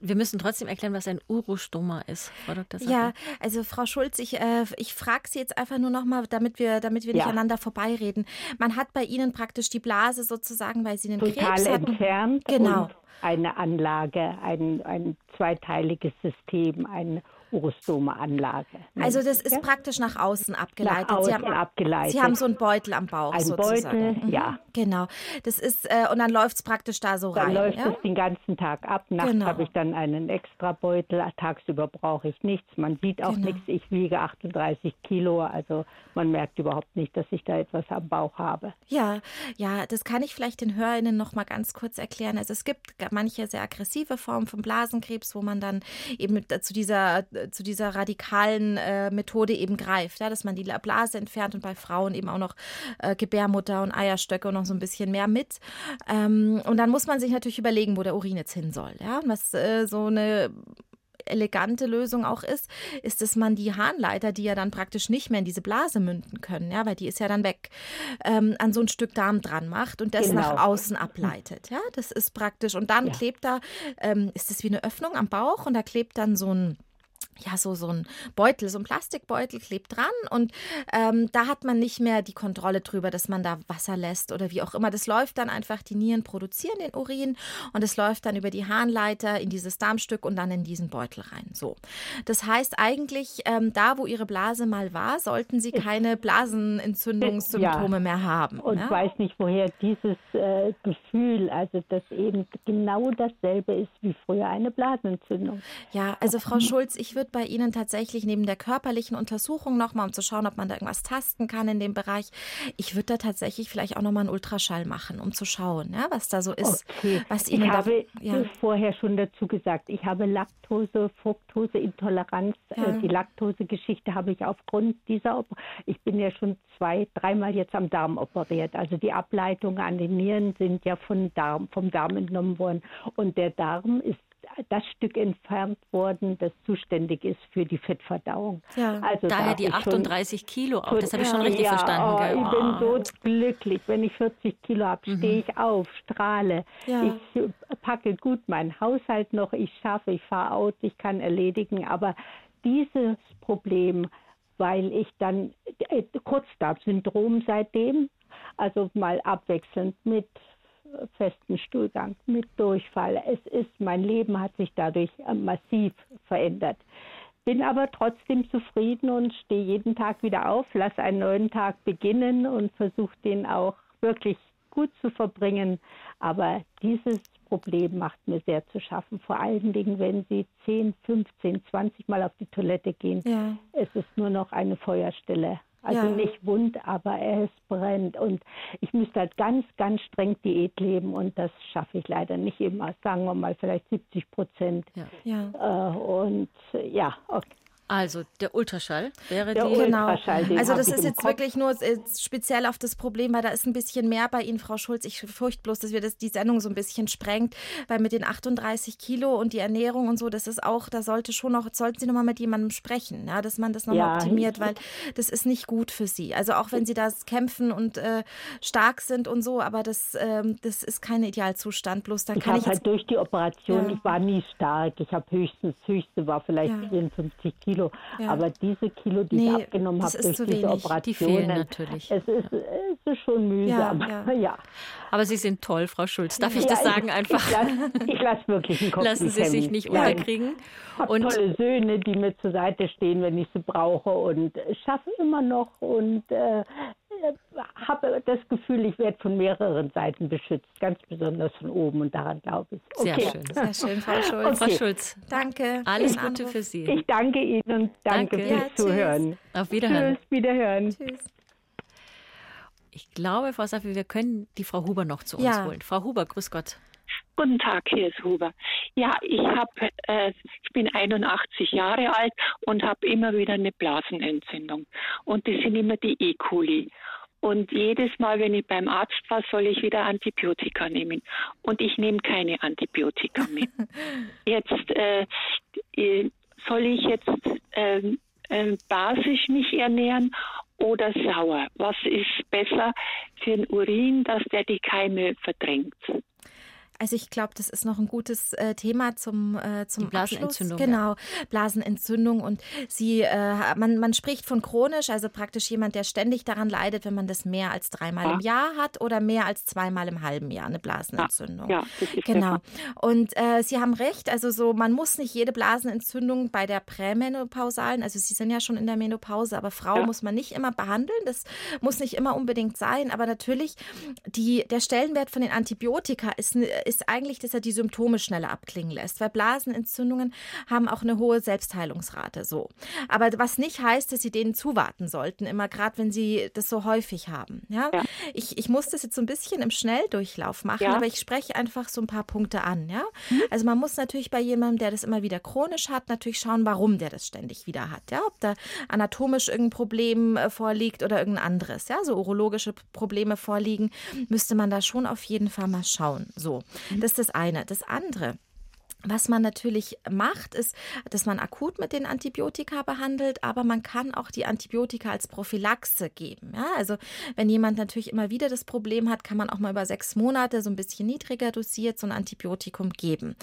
Wir müssen trotzdem erklären, was ein Urostoma ist, Frau Dr. Sacher. Ja, also Frau Schulz, ich, äh, ich frage Sie jetzt einfach nur nochmal, damit wir, damit wir ja. nicht aneinander vorbeireden. Man hat bei Ihnen praktisch die Blase sozusagen, weil Sie einen Total Krebs hatten. entfernt. Genau. eine Anlage, ein, ein zweiteiliges System, ein Urostome-Anlage. Also das ist ja? praktisch nach außen abgeleitet. Nach außen Sie haben, abgeleitet. Sie haben so einen Beutel am Bauch ein sozusagen. Beutel, mhm. ja. Genau. Das ist äh, und dann läuft es praktisch da so dann rein. Dann läuft ja? es den ganzen Tag ab. Nachts Genau. habe ich dann einen extra Beutel. Tagsüber brauche ich nichts. Man sieht auch Genau. nichts. Ich wiege 38 Kilo, also man merkt überhaupt nicht, dass ich da etwas am Bauch habe. Ja, ja, das kann ich vielleicht den HörerInnen noch mal ganz kurz erklären. Also es gibt manche sehr aggressive Formen von Blasenkrebs, wo man dann eben zu dieser, zu dieser radikalen äh, Methode eben greift, ja, dass man die Blase entfernt und bei Frauen eben auch noch äh, Gebärmutter und Eierstöcke und noch so ein bisschen mehr mit. Ähm, und dann muss man sich natürlich überlegen, wo der Urin jetzt hin soll. Ja, und was äh, so eine elegante Lösung auch ist, ist, dass man die Harnleiter, die ja dann praktisch nicht mehr in diese Blase münden können, ja, weil die ist ja dann weg, ähm, an so ein Stück Darm dran macht und das Genau. nach außen ableitet. Ja, das ist praktisch. Und dann Ja. klebt da, ähm, ist das wie eine Öffnung am Bauch und da klebt dann so ein ja, so, so ein Beutel, so ein Plastikbeutel klebt dran und ähm, da hat man nicht mehr die Kontrolle drüber, dass man da Wasser lässt oder wie auch immer. Das läuft dann einfach, die Nieren produzieren den Urin und es läuft dann über die Harnleiter in dieses Darmstück und dann in diesen Beutel rein. So. Das heißt eigentlich, ähm, da wo ihre Blase mal war, sollten sie keine Blasenentzündungssymptome Ja. mehr haben. Und ja? weiß nicht, woher dieses äh, Gefühl, also dass eben genau dasselbe ist wie früher eine Blasenentzündung. Ja, also Frau Schulz, ich würde bei Ihnen tatsächlich neben der körperlichen Untersuchung nochmal, um zu schauen, ob man da irgendwas tasten kann in dem Bereich, ich würde da tatsächlich vielleicht auch nochmal einen Ultraschall machen, um zu schauen, ja, was da so ist. Okay. Was ich Ihnen habe da, ja. vorher schon dazu gesagt, ich habe Laktose, Fructoseintoleranz. Ja. Äh, Die Laktosegeschichte habe ich aufgrund dieser, ich bin ja schon zwei, dreimal jetzt am Darm operiert. Also die Ableitungen an den Nieren sind ja von Darm, vom Darm entnommen worden. Und der Darm ist das Stück entfernt worden, das zuständig ist für die Fettverdauung. Ja. Also Daher die ich schon 38 Kilo auch. Das habe ich schon richtig ja, verstanden. Oh, ich bin Oh. so glücklich. Wenn ich 40 Kilo habe, stehe ich auf, strahle. Ja. Ich packe gut meinen Haushalt noch. Ich schaffe, ich fahre Auto, ich kann erledigen. Aber dieses Problem, weil ich dann äh, Kurzdarmsyndrom seitdem, also mal abwechselnd mit festen Stuhlgang, mit Durchfall. Es ist, mein Leben hat sich dadurch äh, massiv verändert. Bin aber trotzdem zufrieden und stehe jeden Tag wieder auf, lasse einen neuen Tag beginnen und versuche den auch wirklich gut zu verbringen. Aber dieses Problem macht mir sehr zu schaffen. Vor allen Dingen, wenn Sie 10, 15, 20 Mal auf die Toilette gehen. Ja. Es ist nur noch eine Feuerstelle. Also Ja. nicht wund, aber es brennt. Und ich müsste halt ganz, ganz streng Diät leben und das schaffe ich leider nicht immer. Sagen wir mal vielleicht 70 Prozent. Ja. Ja. Äh, und ja, okay. Also der Ultraschall wäre Der die. Genau. Ultraschall, den Also das ist jetzt Kopf. wirklich nur äh, speziell auf das Problem, weil da ist ein bisschen mehr bei Ihnen, Frau Schulz. Ich fürchte bloß, dass wir das, die Sendung so ein bisschen sprengt, weil mit den 38 Kilo und die Ernährung und so, das ist auch, da sollte schon noch, sollten Sie noch mal mit jemandem sprechen, ja, dass man das noch mal Ja, optimiert, weil das ist nicht gut für Sie. Also auch wenn Sie da kämpfen und äh, stark sind und so, aber das, ähm, das ist kein Idealzustand. Bloß da Ich kann habe ich jetzt halt durch die Operation, Ja. ich war nie stark. Ich habe höchstens, das höchste war vielleicht Ja. 54 Kilo. Ja. Aber diese Kilo, die Nee, ich abgenommen habe ist durch diese wenig. Die Operationen, fehlen natürlich. Es ist, es ist schon mühsam. Ja, [LAUGHS] Ja. Aber Sie sind toll, Frau Schulz. Darf ich das sagen einfach? Ich lasse ich lass wirklich einen Kopf Lassen Sie sich nicht unterkriegen. Ich habe Und tolle Söhne, die mir zur Seite stehen, wenn ich sie brauche und schaffe immer noch und äh, habe das Gefühl, ich werde von mehreren Seiten beschützt, ganz besonders von oben und daran glaube ich. Sehr Okay. schön. sehr schön, Frau [LAUGHS] Schulz. Frau Okay. Schulz, Danke. alles Gute Anruf. für Sie. Ich danke Ihnen und danke, Danke. fürs Ja. Zuhören. Auf Wiederhören. Tschüss, Wiederhören. Tschüss. Ich glaube, Frau Safi, wir können die Frau Huber noch zu uns Ja. holen. Frau Huber, grüß Gott. Guten Tag, hier ist Huber. Ja, ich habe, äh, ich bin 81 Jahre alt und habe immer wieder eine Blasenentzündung. Und das sind immer die E. coli. Und jedes Mal, wenn ich beim Arzt war, soll ich wieder Antibiotika nehmen. Und ich nehme keine Antibiotika mehr. [LAUGHS] jetzt äh, äh, soll ich jetzt ähm, äh, basisch mich ernähren oder sauer? Was ist besser für den Urin, dass der die Keime verdrängt? Also ich glaube, das ist noch ein gutes äh, Thema zum, äh, zum Die Blasenentzündung. Abschluss. Genau, Blasenentzündung. Und sie, äh, man, man spricht von chronisch, also praktisch jemand, der ständig daran leidet, wenn man das mehr als dreimal ja. im Jahr hat oder mehr als zweimal im halben Jahr, eine Blasenentzündung. Ja, ist genau. Und äh, Sie haben recht, also so, man muss nicht jede Blasenentzündung bei der prämenopausalen, also Sie sind ja schon in der Menopause, aber Frau ja. muss man nicht immer behandeln, das muss nicht immer unbedingt sein, aber natürlich die, der Stellenwert von den Antibiotika ist, ist eigentlich, dass er die Symptome schneller abklingen lässt, weil Blasenentzündungen haben auch eine hohe Selbstheilungsrate so. Aber was nicht heißt, dass Sie denen zuwarten sollten, immer gerade wenn Sie das so häufig haben. Ja? ja. Ich, ich muss das jetzt so ein bisschen im Schnelldurchlauf machen, ja. aber ich spreche einfach so ein paar Punkte an. Ja? Mhm. Also man muss natürlich bei jemandem, der das immer wieder chronisch hat, natürlich schauen, warum der das ständig wieder hat. Ja? Ob da anatomisch irgendein Problem äh, vorliegt oder irgendein anderes. Ja? So urologische Probleme vorliegen, müsste man da schon auf jeden Fall mal schauen. So. Das ist das eine. Das andere. Was man natürlich macht, ist, dass man akut mit den Antibiotika behandelt, aber man kann auch die Antibiotika als Prophylaxe geben. Ja, also wenn jemand natürlich immer wieder das Problem hat, kann man auch mal über sechs Monate so ein bisschen niedriger dosiert so ein Antibiotikum geben.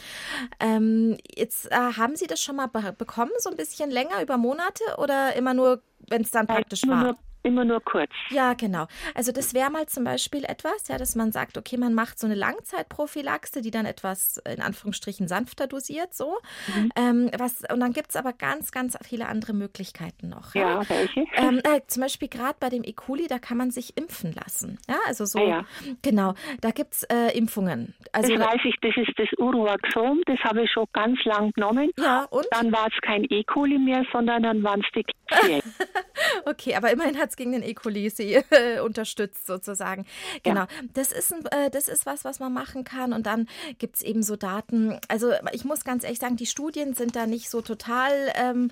Ähm, jetzt äh, haben Sie das schon mal be bekommen, so ein bisschen länger über Monate oder immer nur, wenn es dann praktisch war? Immer nur kurz. Ja, genau. Also das wäre mal zum Beispiel etwas, ja, dass man sagt, okay, man macht so eine Langzeitprophylaxe, die dann etwas in Anführungsstrichen sanfter dosiert, so. Mhm. Ähm, was, und dann gibt es aber ganz, ganz viele andere Möglichkeiten noch. Ja, ja welche? Ähm, äh, zum Beispiel gerade bei dem E. coli, da kann man sich impfen lassen. Ja, also so. Ah, ja. Genau, da gibt es äh, Impfungen. Also, das weiß ich, das ist das Uruaxom, das habe ich schon ganz lang genommen. Ja, und? Dann war es kein E. coli mehr, sondern dann waren es die [LAUGHS] Okay, aber immerhin hat es gegen den E. coli äh, unterstützt sozusagen. Genau, ja. das, ist ein, äh, das ist was, was man machen kann. Und dann gibt es eben so Daten. Also ich muss ganz ehrlich sagen, die Studien sind da nicht so total, ähm,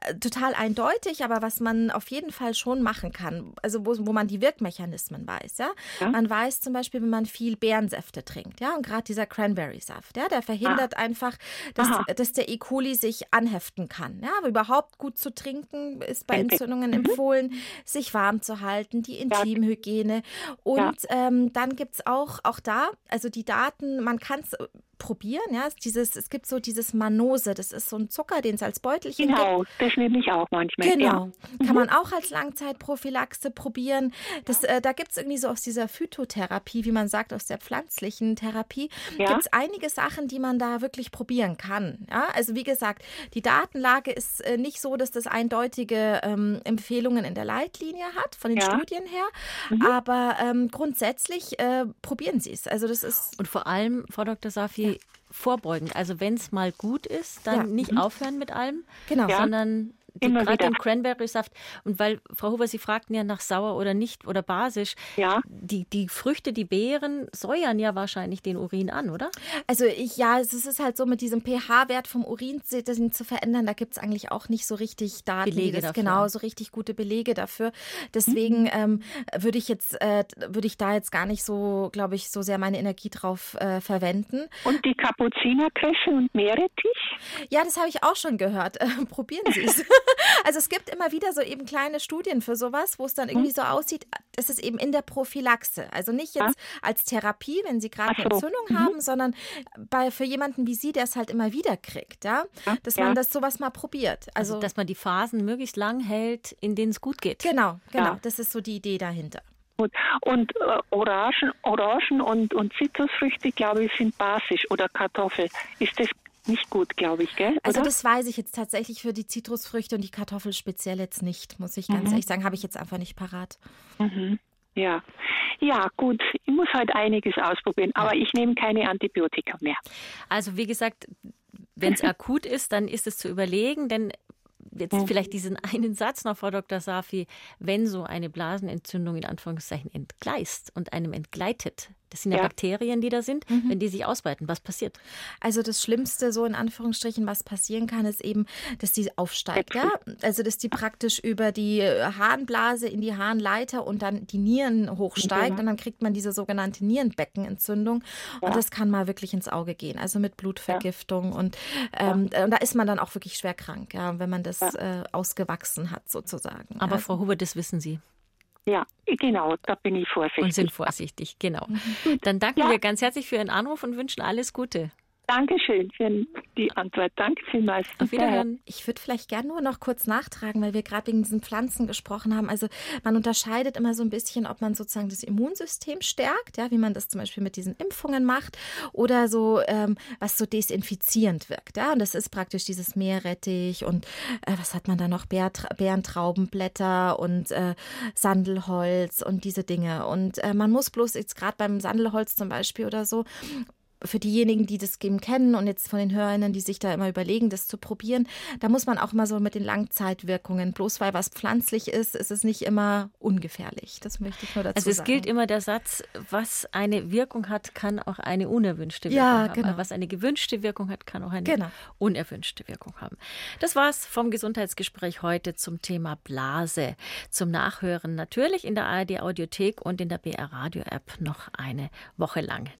äh, total eindeutig, aber was man auf jeden Fall schon machen kann, also wo, wo man die Wirkmechanismen weiß. Ja? ja? Man weiß zum Beispiel, wenn man viel Beerensäfte trinkt, ja, und gerade dieser Cranberry-Saft, ja, der verhindert ah. einfach, dass, dass der E. coli sich anheften kann. Ja, aber überhaupt gut zu trinken ist bei Entzündungen mhm. empfohlen, sich warm zu halten, die Intimhygiene. Und ja. ähm, dann gibt es auch, auch da, also die Daten, man kann es probieren. Ja, dieses, es gibt so dieses Manose, das ist so ein Zucker, den es als Beutelchen genau, gibt. Genau, das nehme ich auch manchmal. Genau, ja. kann mhm. man auch als Langzeitprophylaxe probieren. Das, äh, da gibt es irgendwie so aus dieser Phytotherapie, wie man sagt, aus der pflanzlichen Therapie, ja. gibt es einige Sachen, die man da wirklich probieren kann. Ja, also wie gesagt, die Datenlage ist äh, nicht so, dass das eindeutige ähm, Empfehlungen in der Leitlinie hat, von den ja. Studien her, mhm. aber ähm, grundsätzlich äh, probieren Sie es. Also das ist und vor allem, Frau Dr. Safi, ja. vorbeugend. Also wenn es mal gut ist, dann ja. nicht mhm. aufhören mit allem, genau. sondern gerade den Cranberry-Saft. Und weil, Frau Huber, Sie fragten ja nach sauer oder nicht oder basisch. Ja. Die, die Früchte, die Beeren säuern ja wahrscheinlich den Urin an, oder? Also ich, ja, es ist halt so mit diesem pH-Wert vom Urin zu verändern, da gibt es eigentlich auch nicht so richtig Daten, Belege das, dafür. genau, so richtig gute Belege dafür. Deswegen mhm. ähm, würde ich jetzt, äh, würde ich da jetzt gar nicht so, glaube ich, so sehr meine Energie drauf äh, verwenden. Und die Kapuzinerkresse und Meerrettich? Ja, das habe ich auch schon gehört. Äh, [LAUGHS] probieren Sie es. [LAUGHS] [LAUGHS] Also es gibt immer wieder so eben kleine Studien für sowas, wo es dann irgendwie so aussieht, es ist eben in der Prophylaxe. Also nicht jetzt als Therapie, wenn Sie gerade eine Entzündung mhm. haben, sondern bei, für jemanden wie Sie, der es halt immer wieder kriegt, ja, dass man das sowas mal probiert. Also, also, dass man die Phasen möglichst lang hält, in denen es gut geht. Genau, genau. Ja. Das ist so die Idee dahinter. Gut. Und äh, Orangen, Orangen und, und Zitrusfrüchte, glaube ich, sind basisch oder Kartoffel. Ist das nicht gut, glaube ich, gell? Also Oder? Also das weiß ich jetzt tatsächlich für die Zitrusfrüchte und die Kartoffel speziell jetzt nicht, muss ich ganz mhm. ehrlich sagen, habe ich jetzt einfach nicht parat. Mhm. Ja. Ja, gut. Ich muss halt einiges ausprobieren, aber ich nehme keine Antibiotika mehr. Also wie gesagt, wenn es [LAUGHS] akut ist, dann ist es zu überlegen, denn jetzt vielleicht diesen einen Satz noch, Frau Dr. Safi, wenn so eine Blasenentzündung in Anführungszeichen entgleist und einem entgleitet, das sind ja, ja, Bakterien, die da sind, mhm. wenn die sich ausbreiten. Was passiert? Also das Schlimmste, so in Anführungsstrichen, was passieren kann, ist eben, dass die aufsteigt. Ja? Also dass die praktisch über die Harnblase in die Harnleiter und dann die Nieren hochsteigt mhm. und dann kriegt man diese sogenannte Nierenbeckenentzündung ja. und das kann mal wirklich ins Auge gehen. Also mit Blutvergiftung ja. und, ähm, und da ist man dann auch wirklich schwer krank, ja, wenn man das äh, ausgewachsen hat sozusagen. Aber Frau Huber, das wissen Sie. Ja, genau, da bin ich vorsichtig. Und sind vorsichtig, genau. Dann danken ja. wir ganz herzlich für Ihren Anruf und wünschen alles Gute. Dankeschön für die Antwort. Danke vielmals. Auf Wiederhören. Ich würde vielleicht gerne nur noch kurz nachtragen, weil wir gerade wegen diesen Pflanzen gesprochen haben. Also man unterscheidet immer so ein bisschen, ob man sozusagen das Immunsystem stärkt, ja, wie man das zum Beispiel mit diesen Impfungen macht, oder so, ähm, was so desinfizierend wirkt. Ja, und das ist praktisch dieses Meerrettich und äh, was hat man da noch? Bärentraubenblätter und äh, Sandelholz und diese Dinge. Und äh, man muss bloß jetzt gerade beim Sandelholz zum Beispiel oder so für diejenigen, die das Game kennen und jetzt von den Hörerinnen, die sich da immer überlegen, das zu probieren, da muss man auch mal so mit den Langzeitwirkungen, bloß weil was pflanzlich ist, ist es nicht immer ungefährlich. Das möchte ich nur dazu sagen. Also es sagen. gilt immer der Satz, was eine Wirkung hat, kann auch eine unerwünschte Wirkung ja, haben. Genau. Was eine gewünschte Wirkung hat, kann auch eine genau. unerwünschte Wirkung haben. Das war's vom Gesundheitsgespräch heute zum Thema Blase. Zum Nachhören natürlich in der ARD Audiothek und in der BR Radio App noch eine Woche lang.